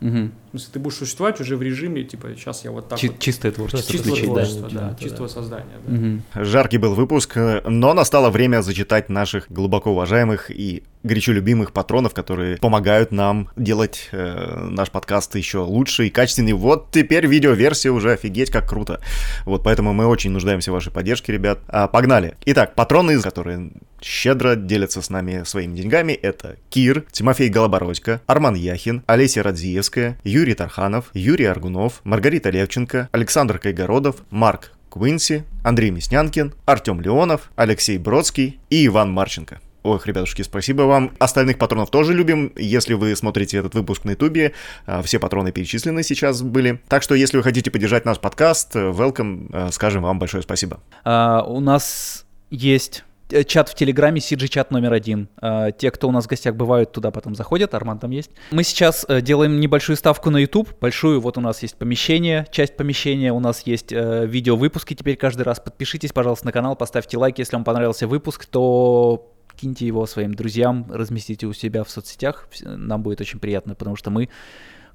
Мгм. В смысле, ты будешь существовать уже в режиме, типа, сейчас я вот так Чи- вот. Чистое творчество. Чистого включить, да. творчества, да, да, да. чистого создания. да. Мгм. Жаркий был выпуск, но настало время зачитать наших глубоко уважаемых и горячо любимых патронов, которые помогают нам делать э, наш подкаст еще лучше и качественнее. Вот теперь видеоверсия уже офигеть как круто. Вот поэтому мы очень нуждаемся в вашей поддержке, ребят. А, погнали. Итак, патроны, которые щедро делятся с нами своими деньгами, это Кир, Тимофей Голобородько, Арман Яхин, Олеся Радзиевская, Юрий Тарханов, Юрий Аргунов, Маргарита Левченко, Александр Кайгородов, Марк Квинси, Андрей Мяснянкин, Артем Леонов, Алексей Бродский и Иван Марченко. Ох, ребятушки, спасибо вам. Остальных патронов тоже любим. Если вы смотрите этот выпуск на ютубе, а, все патроны перечислены сейчас были. Так что, если вы хотите поддержать наш подкаст, э, welcome, э, скажем вам большое спасибо. А, у нас есть чат в Телеграме, CG-чат номер один. А, те, кто у нас в гостях бывают, туда потом заходят, Арман там есть. Мы сейчас э, делаем небольшую ставку на YouTube, большую, вот у нас есть помещение, часть помещения, у нас есть э, видео-выпуски теперь каждый раз. Подпишитесь, пожалуйста, на канал, поставьте лайк, если вам понравился выпуск, то киньте его своим друзьям, разместите у себя в соцсетях, нам будет очень приятно, потому что мы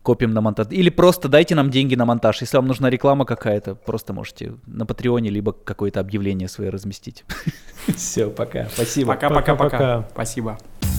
копим на монтаж. Или просто дайте нам деньги на монтаж. Если вам нужна реклама какая-то, просто можете на Патреоне либо какое-то объявление свое разместить. Все, пока. Спасибо. Пока-пока-пока. Пока-пока. Спасибо.